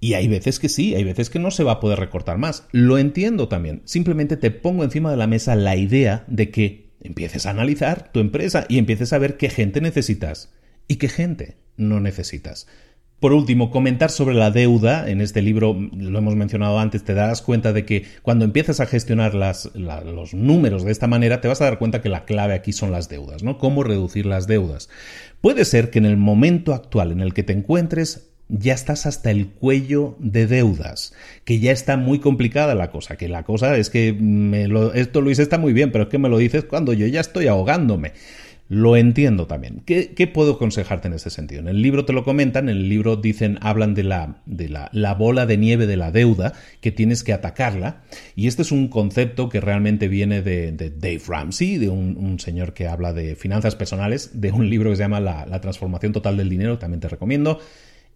Y hay veces que sí, hay veces que no se va a poder recortar más. Lo entiendo también. Simplemente te pongo encima de la mesa la idea de que empieces a analizar tu empresa y empieces a ver qué gente necesitas y qué gente no necesitas. Por último, comentar sobre la deuda. En este libro, lo hemos mencionado antes, te darás cuenta de que cuando empiezas a gestionar los números de esta manera, te vas a dar cuenta que la clave aquí son las deudas, ¿no? Cómo reducir las deudas. Puede ser que en el momento actual en el que te encuentres ya estás hasta el cuello de deudas, que ya está muy complicada la cosa, que la cosa es que me lo, esto Luis está muy bien, pero es que me lo dices cuando yo ya estoy ahogándome. Lo entiendo también. ¿Qué, puedo aconsejarte en ese sentido? En el libro te lo comentan, en el libro dicen, hablan de la, de la, bola de nieve de la deuda, que tienes que atacarla. Y este es un concepto que realmente viene de, Dave Ramsey, de un, señor que habla de finanzas personales, de un libro que se llama La, la transformación total del dinero, también te recomiendo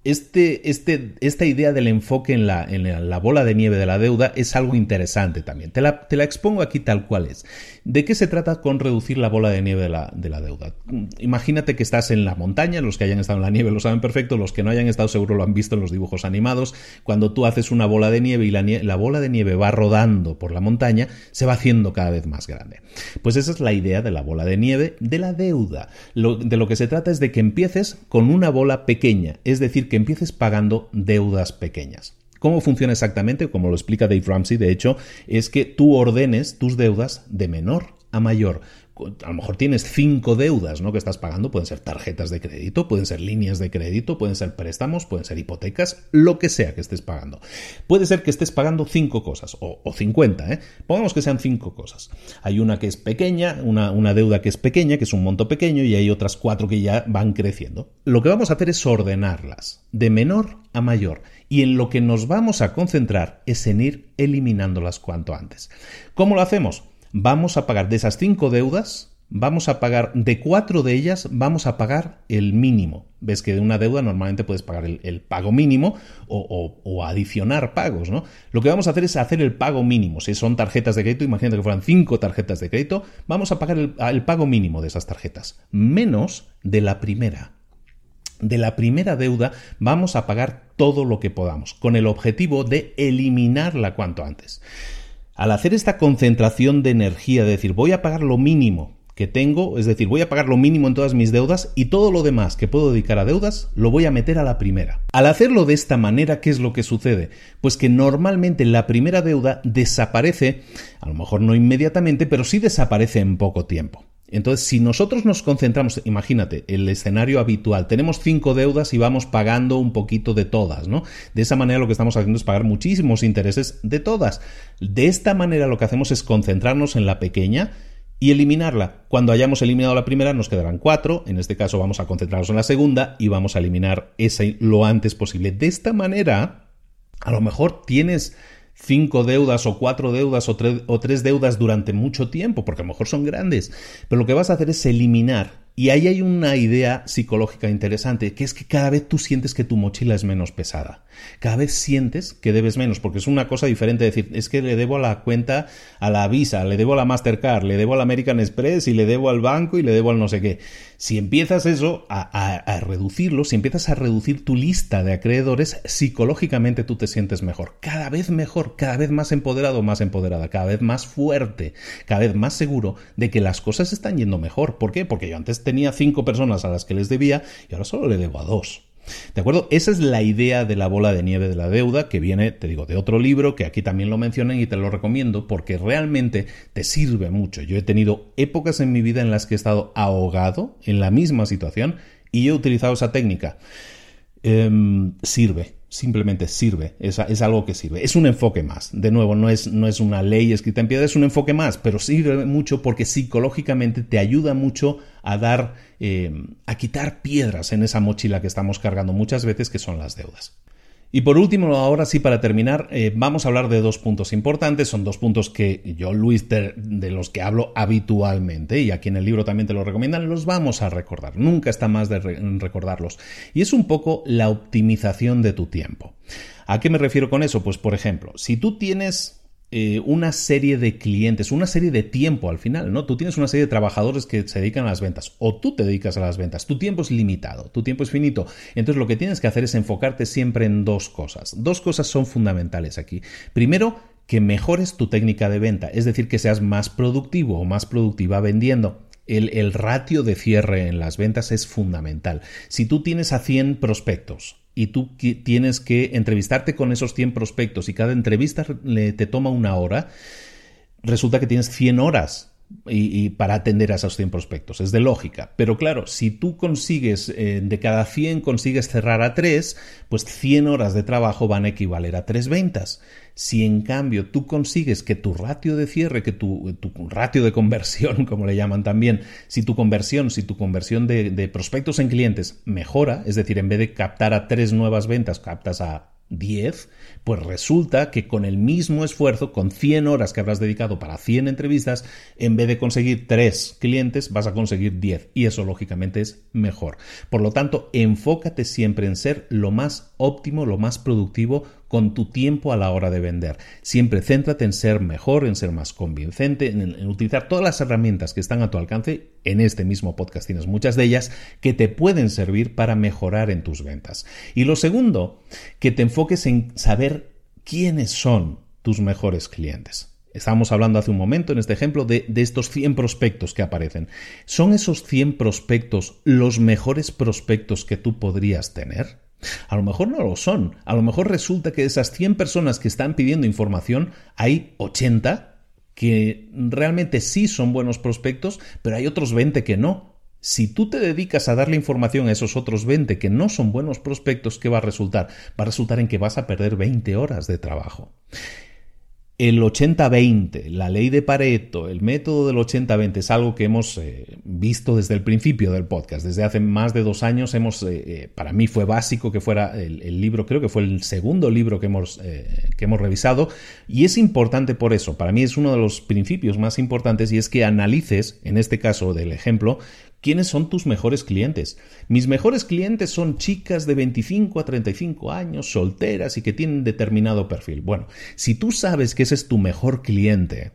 este, este, esta idea del enfoque en la, en la, bola de nieve de la deuda es algo interesante también. Te la, te la, expongo aquí tal cual es. ¿De qué se trata con reducir la bola de nieve de la, de la, deuda? Imagínate que estás en la montaña, los que hayan estado en la nieve lo saben perfecto, los que no hayan estado seguro lo han visto en los dibujos animados. Cuando tú haces una bola de nieve y la, la bola de nieve va rodando por la montaña, se va haciendo cada vez más grande. Pues esa es la idea de la bola de nieve de la deuda. de lo que se trata es de que empieces con una bola pequeña, es decir, que empieces pagando deudas pequeñas. ¿Cómo funciona exactamente? Como lo explica Dave Ramsey, de hecho, es que tú ordenes tus deudas de menor a mayor a lo mejor tienes cinco deudas ¿no? que estás pagando, pueden ser tarjetas de crédito, pueden ser líneas de crédito, pueden ser préstamos, pueden ser hipotecas, lo que sea que estés pagando. Puede ser que estés pagando cinco cosas, o, cincuenta, 50, ¿eh? pongamos que sean cinco cosas. Hay una que es pequeña, una, una deuda que es pequeña, que es un monto pequeño, y hay otras cuatro que ya van creciendo. Lo que vamos a hacer es ordenarlas, de menor a mayor, y en lo que nos vamos a concentrar es en ir eliminándolas cuanto antes. ¿Cómo lo hacemos? Vamos a pagar de esas cinco deudas, vamos a pagar de cuatro de ellas, vamos a pagar el mínimo. Ves que de una deuda normalmente puedes pagar el, pago mínimo o, adicionar pagos, ¿no? Lo que vamos a hacer es hacer el pago mínimo. Si son tarjetas de crédito, imagínate que fueran cinco tarjetas de crédito, vamos a pagar el pago mínimo de esas tarjetas, menos de la primera de la primera deuda vamos a pagar todo lo que podamos, con el objetivo de eliminarla cuanto antes. Al hacer esta concentración de energía, de decir, voy a pagar lo mínimo que tengo, es decir, voy a pagar lo mínimo en todas mis deudas y todo lo demás que puedo dedicar a deudas lo voy a meter a la primera. Al hacerlo de esta manera, ¿qué es lo que sucede? Pues que normalmente la primera deuda desaparece, a lo mejor no inmediatamente, pero sí desaparece en poco tiempo. Entonces, si nosotros nos concentramos, imagínate, el escenario habitual, tenemos cinco deudas y vamos pagando un poquito de todas, ¿no? De esa manera lo que estamos haciendo es pagar muchísimos intereses de todas. De esta manera lo que hacemos es concentrarnos en la pequeña y eliminarla. Cuando hayamos eliminado la primera nos quedarán cuatro, en este caso vamos a concentrarnos en la segunda y vamos a eliminar esa lo antes posible. De esta manera, a lo mejor tienes cinco deudas o cuatro deudas o, o tres deudas durante mucho tiempo, porque a lo mejor son grandes, pero lo que vas a hacer es eliminar Y ahí hay una idea psicológica interesante, que es que cada vez tú sientes que tu mochila es menos pesada. Cada vez sientes que debes menos, porque es una cosa diferente decir, es que le debo a la cuenta a la Visa, le debo a la Mastercard, le debo al American Express y le debo al banco y le debo al no sé qué. Si empiezas eso a, a reducirlo, si empiezas a reducir tu lista de acreedores, psicológicamente tú te sientes mejor. Cada vez mejor, cada vez más empoderado, más empoderada, cada vez más fuerte, cada vez más seguro de que las cosas están yendo mejor. ¿Por qué? Porque yo antes tenía cinco personas a las que les debía y ahora solo le debo a dos. ¿De acuerdo? Esa es la idea de la bola de nieve de la deuda, que viene, te digo, de otro libro, que aquí también lo mencionan y te lo recomiendo, porque realmente te sirve mucho. Yo he tenido épocas en mi vida en las que he estado ahogado en la misma situación y he utilizado esa técnica. Em, sirve, simplemente sirve, es, es, algo que sirve. Es un enfoque más. De nuevo, no es, no es una ley escrita en piedra, es un enfoque más, pero sirve mucho porque psicológicamente te ayuda mucho a dar, em, a quitar piedras en esa mochila que estamos cargando muchas veces, que son las deudas. Y por último, ahora sí, para terminar, eh, vamos a hablar de dos puntos importantes. Son dos puntos que yo, Luis, de, los que hablo habitualmente, y aquí en el libro también te lo recomiendan, los vamos a recordar. Nunca está más de recordarlos. Y es un poco la optimización de tu tiempo. ¿A qué me refiero con eso? Pues, por ejemplo, si tú tienes eh, una serie de clientes, una serie de tiempo al final, ¿no? Tú tienes una serie de trabajadores que se dedican a las ventas o tú te dedicas a las ventas. Tu tiempo es limitado, tu tiempo es finito. Entonces lo que tienes que hacer es enfocarte siempre en dos cosas. Dos cosas son fundamentales aquí. Primero, que mejores tu técnica de venta, es decir, que seas más productivo o más productiva vendiendo. El, el, ratio de cierre en las ventas es fundamental. Si tú tienes a 100 prospectos y tú tienes que entrevistarte con esos 100 prospectos y cada entrevista te toma una hora, resulta que tienes 100 horas y, para atender a esos 100 prospectos. Es de lógica. Pero claro, si tú consigues, eh, de cada 100 consigues cerrar a 3, pues 100 horas de trabajo van a equivaler a 3 ventas. Si en cambio tú consigues que tu ratio de cierre, que tu, tu ratio de conversión, <laughs> como le llaman también, si tu conversión, si tu conversión de, de prospectos en clientes mejora, es decir, en vez de captar a 3 nuevas ventas, captas a 10, pues resulta que con el mismo esfuerzo, con 100 horas que habrás dedicado para 100 entrevistas, en vez de conseguir 3 clientes, vas a conseguir 10. Y eso lógicamente es mejor. Por lo tanto, enfócate siempre en ser lo más óptimo, lo más productivo con tu tiempo a la hora de vender. Siempre céntrate en ser mejor, en ser más convincente, en, utilizar todas las herramientas que están a tu alcance. En este mismo podcast tienes muchas de ellas que te pueden servir para mejorar en tus ventas. Y lo segundo, que te enfoques en saber quiénes son tus mejores clientes. Estábamos hablando hace un momento en este ejemplo de, de, estos 100 prospectos que aparecen. ¿Son esos 100 prospectos los mejores prospectos que tú podrías tener? A lo mejor no lo son. A lo mejor resulta que de esas 100 personas que están pidiendo información, hay 80 que realmente sí son buenos prospectos, pero hay otros 20 que no. Si tú te dedicas a darle información a esos otros 20 que no son buenos prospectos, ¿qué va a resultar? Va a resultar en que vas a perder 20 horas de trabajo el 80-20, la ley de Pareto, el método del 80-20 es algo que hemos eh, visto desde el principio del podcast. Desde hace más de dos años hemos, eh, eh, para mí fue básico que fuera el, libro, creo que fue el segundo libro que hemos, que hemos revisado. Y es importante por eso, para mí es uno de los principios más importantes y es que analices, en este caso del ejemplo, ¿Quiénes son tus mejores clientes? Mis mejores clientes son chicas de 25 a 35 años, solteras y que tienen determinado perfil. Bueno, si tú sabes que ese es tu mejor cliente,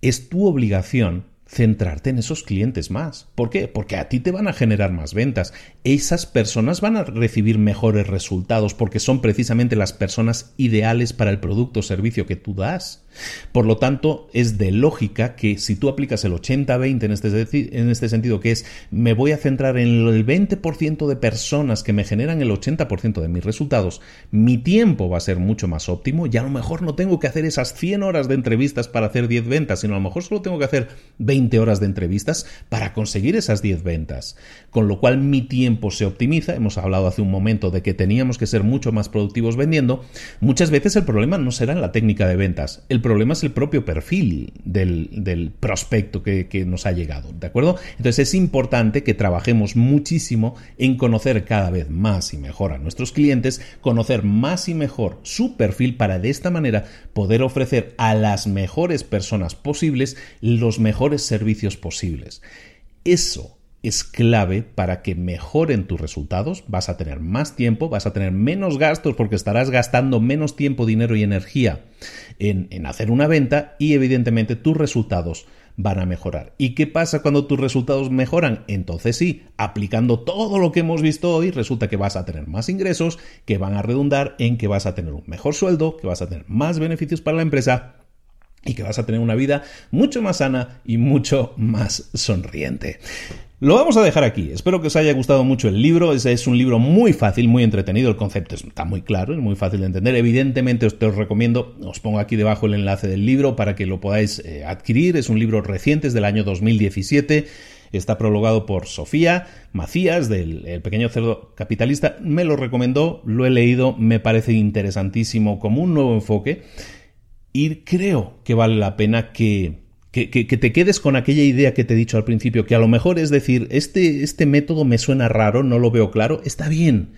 es tu obligación centrarte en esos clientes más. ¿Por qué? Porque a ti te van a generar más ventas. Esas personas van a recibir mejores resultados porque son precisamente las personas ideales para el producto o servicio que tú das. Por lo tanto, es de lógica que si tú aplicas el 80-20 en este, en este sentido, que es me voy a centrar en el 20% de personas que me generan el 80% de mis resultados, mi tiempo va a ser mucho más óptimo y a lo mejor no tengo que hacer esas 100 horas de entrevistas para hacer 10 ventas, sino a lo mejor solo tengo que hacer 20 horas de entrevistas para conseguir esas 10 ventas. Con lo cual mi tiempo se optimiza. Hemos hablado hace un momento de que teníamos que ser mucho más productivos vendiendo. Muchas veces el problema no será la técnica de ventas. El problema es el propio perfil del, prospecto que, que nos ha llegado, ¿de acuerdo? Entonces es importante que trabajemos muchísimo en conocer cada vez más y mejor a nuestros clientes, conocer más y mejor su perfil para de esta manera poder ofrecer a las mejores personas posibles los mejores servicios posibles. Eso es clave para que mejoren tus resultados, vas a tener más tiempo, vas a tener menos gastos porque estarás gastando menos tiempo, dinero y energía en, en hacer una venta y evidentemente tus resultados van a mejorar. ¿Y qué pasa cuando tus resultados mejoran? Entonces sí, aplicando todo lo que hemos visto hoy, resulta que vas a tener más ingresos, que van a redundar en que vas a tener un mejor sueldo, que vas a tener más beneficios para la empresa y que vas a tener una vida mucho más sana y mucho más sonriente. Lo vamos a dejar aquí. Espero que os haya gustado mucho el libro. Es, es un libro muy fácil, muy entretenido. El concepto está muy claro, es muy fácil de entender. Evidentemente os, te os recomiendo, os pongo aquí debajo el enlace del libro para que lo podáis eh, adquirir. Es un libro reciente, es del año 2017. Está prologado por Sofía Macías, del el Pequeño Cerdo Capitalista. Me lo recomendó, lo he leído, me parece interesantísimo como un nuevo enfoque. Creo que vale la pena que que, te quedes con aquella idea que te he dicho al principio, que a lo mejor es decir, este, este método me suena raro, no lo veo claro, está bien.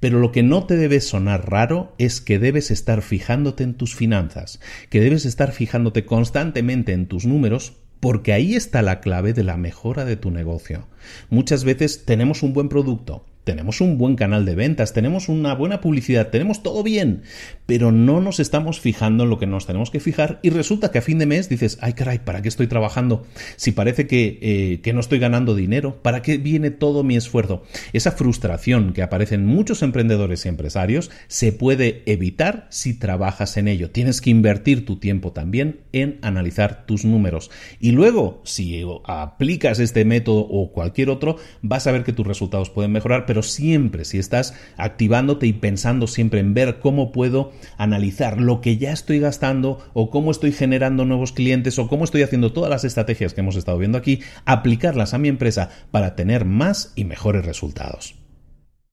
Pero lo que no te debe sonar raro es que debes estar fijándote en tus finanzas, que debes estar fijándote constantemente en tus números, porque ahí está la clave de la mejora de tu negocio. Muchas veces tenemos un buen producto, tenemos un buen canal de ventas, tenemos una buena publicidad, tenemos todo bien, pero no nos estamos fijando en lo que nos tenemos que fijar y resulta que a fin de mes dices, ay caray, ¿para qué estoy trabajando? Si parece que, eh, que no estoy ganando dinero, ¿para qué viene todo mi esfuerzo? Esa frustración que aparece en muchos emprendedores y empresarios se puede evitar si trabajas en ello. Tienes que invertir tu tiempo también en analizar tus números. Y luego, si aplicas este método o cualquier otro, vas a ver que tus resultados pueden mejorar, pero siempre si estás activándote y pensando siempre en ver cómo puedo analizar lo que ya estoy gastando o cómo estoy generando nuevos clientes o cómo estoy haciendo todas las estrategias que hemos estado viendo aquí, aplicarlas a mi empresa para tener más y mejores resultados.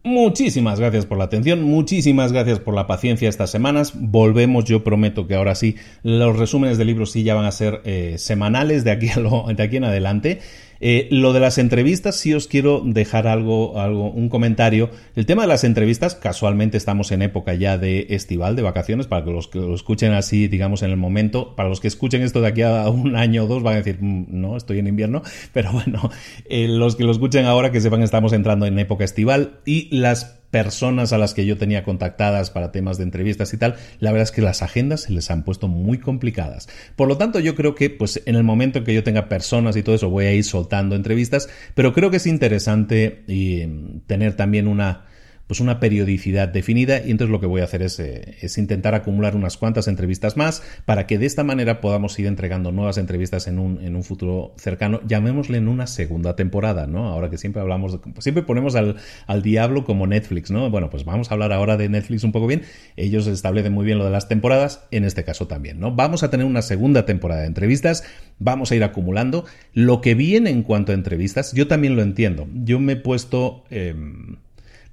Muchísimas gracias por la atención, muchísimas gracias por la paciencia estas semanas. Volvemos, yo prometo que ahora sí, los resúmenes de libros sí ya van a ser eh, semanales de aquí, de aquí en adelante. Eh, lo de las entrevistas, sí os quiero dejar algo, algo, un comentario. El tema de las entrevistas, casualmente estamos en época ya de estival, de vacaciones, para que los que lo escuchen así, digamos, en el momento. Para los que escuchen esto de aquí a un año o dos, van a decir, mm, no, estoy en invierno. <laughs> Pero bueno, eh, los que lo escuchen ahora, que sepan estamos entrando en época estival y las personas a las que yo tenía contactadas para temas de entrevistas y tal, la verdad es que las agendas se les han puesto muy complicadas. Por lo tanto, yo creo que pues en el momento en que yo tenga personas y todo eso voy a ir soltando entrevistas, pero creo que es interesante y, mm, tener también una pues una periodicidad definida y entonces lo que voy a hacer es, eh, es, intentar acumular unas cuantas entrevistas más para que de esta manera podamos ir entregando nuevas entrevistas en un, en un futuro cercano, llamémosle en una segunda temporada, ¿no? Ahora que siempre hablamos, de, siempre ponemos al, al, diablo como Netflix, ¿no? Bueno, pues vamos a hablar ahora de Netflix un poco bien, ellos establecen muy bien lo de las temporadas, en este caso también, ¿no? Vamos a tener una segunda temporada de entrevistas, vamos a ir acumulando, lo que viene en cuanto a entrevistas, yo también lo entiendo, yo me he puesto... Eh,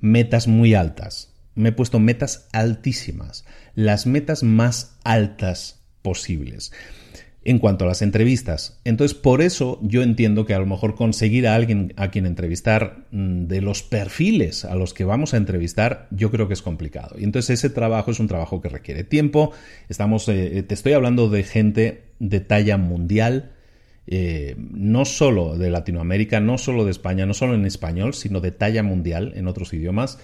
metas muy altas. Me he puesto metas altísimas, las metas más altas posibles. En cuanto a las entrevistas, entonces por eso yo entiendo que a lo mejor conseguir a alguien a quien entrevistar mm, de los perfiles a los que vamos a entrevistar, yo creo que es complicado. Y entonces ese trabajo es un trabajo que requiere tiempo. Estamos, eh, te estoy hablando de gente de talla mundial, eh, no solo de Latinoamérica, no solo de España, no solo en español, sino de talla mundial en otros idiomas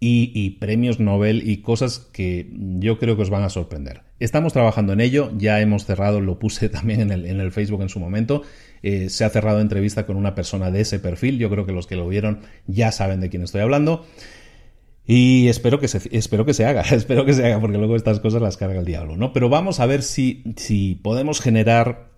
y, premios Nobel y cosas que yo creo que os van a sorprender. Estamos trabajando en ello, ya hemos cerrado, lo puse <laughs> también en el, Facebook en su momento, eh, se ha cerrado entrevista con una persona de ese perfil, yo creo que los que lo vieron ya saben de quién estoy hablando. Y espero que se, espero que se haga, <laughs> espero que se haga, porque luego estas cosas las carga el diablo, ¿no? Pero vamos a ver si, si podemos generar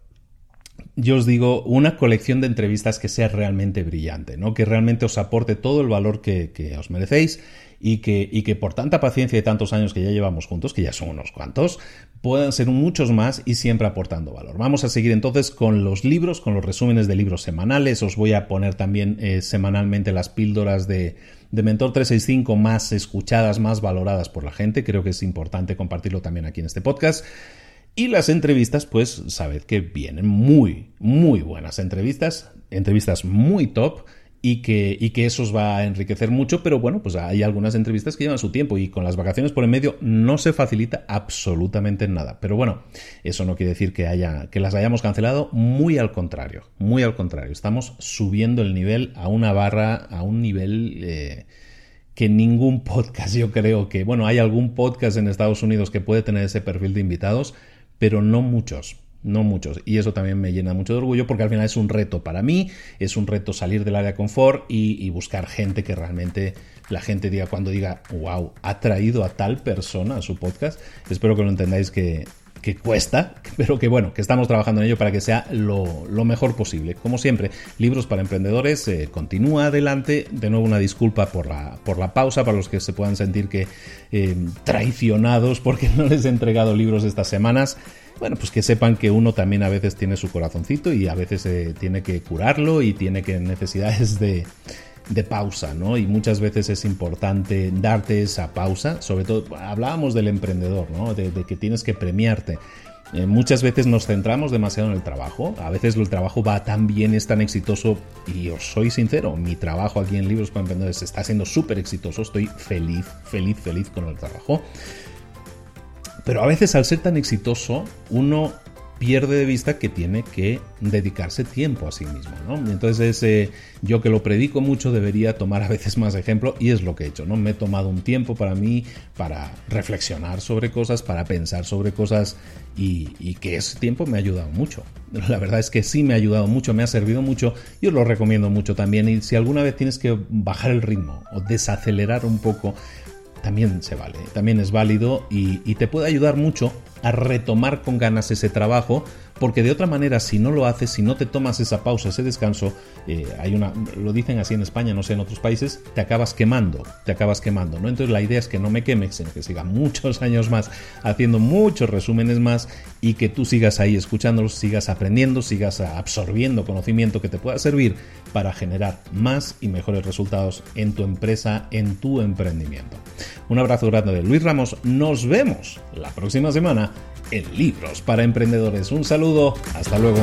yo os digo, una colección de entrevistas que sea realmente brillante, ¿no? que realmente os aporte todo el valor que, os merecéis y que, y que por tanta paciencia y tantos años que ya llevamos juntos, que ya son unos cuantos, puedan ser muchos más y siempre aportando valor. Vamos a seguir entonces con los libros, con los resúmenes de libros semanales. Os voy a poner también eh, semanalmente las píldoras de, de Mentor 365 más escuchadas, más valoradas por la gente. Creo que es importante compartirlo también aquí en este podcast. Y las entrevistas, pues sabed que vienen muy, muy buenas entrevistas, entrevistas muy top y que, y que eso os va a enriquecer mucho, pero bueno, pues hay algunas entrevistas que llevan su tiempo y con las vacaciones por en medio no se facilita absolutamente nada. Pero bueno, eso no quiere decir que, haya, que las hayamos cancelado, muy al contrario, muy al contrario. Estamos subiendo el nivel a una barra, a un nivel... Eh, que ningún <laughs> podcast, yo creo que, bueno, hay algún podcast en Estados Unidos que puede tener ese perfil de invitados, pero no muchos no muchos. Y eso también me llena mucho de orgullo porque al final es un reto para mí, es un reto salir del área de confort y, buscar gente que realmente la gente diga cuando diga, wow, ha traído a tal persona a su podcast. Espero que lo entendáis que, que cuesta, pero que bueno, que estamos trabajando en ello para que sea lo, mejor posible. Como siempre, Libros para Emprendedores eh, continúa adelante. De nuevo una disculpa por la, por la pausa, para los que se puedan sentir que eh, traicionados porque <laughs> no les he entregado libros estas semanas bueno, pues que sepan que uno también a veces tiene su corazoncito y a veces eh, tiene que curarlo y tiene que necesidades de, pausa, ¿no? Y muchas veces es importante darte esa pausa, sobre todo hablábamos del emprendedor, ¿no? De, que tienes que premiarte. Eh, muchas veces nos centramos demasiado en el trabajo, a veces el trabajo va tan bien, es tan exitoso, y os soy sincero, mi trabajo aquí en Libros para Emprendedores está siendo súper exitoso, estoy feliz, feliz, feliz con el trabajo. Pero a veces al ser tan exitoso, uno pierde de vista que tiene que dedicarse tiempo a sí mismo, ¿no? Entonces eh, yo que lo predico mucho debería tomar a veces más ejemplo y es lo que he hecho, ¿no? Me he tomado un tiempo para mí, para reflexionar sobre cosas, para pensar sobre cosas y, y, que ese tiempo me ha ayudado mucho. La verdad es que sí me ha ayudado mucho, me ha servido mucho y os lo recomiendo mucho también y si alguna vez tienes que bajar el ritmo o desacelerar un poco, también se vale, también es válido y, y te puede ayudar mucho a retomar con ganas ese trabajo porque de otra manera si no lo haces, si no te tomas esa pausa, ese descanso, eh, hay una, lo dicen así en España, no sé en otros países, te acabas quemando, te acabas quemando, ¿no? Entonces la idea es que no me queme, sino que siga muchos <laughs> años más haciendo muchos resúmenes más y que tú sigas ahí escuchándolos, sigas aprendiendo, sigas absorbiendo conocimiento que te pueda servir para generar más y mejores resultados en tu empresa, en tu emprendimiento. Un abrazo grande de Luis Ramos, nos vemos la próxima semana en Libros para Emprendedores. Un saludo, hasta luego.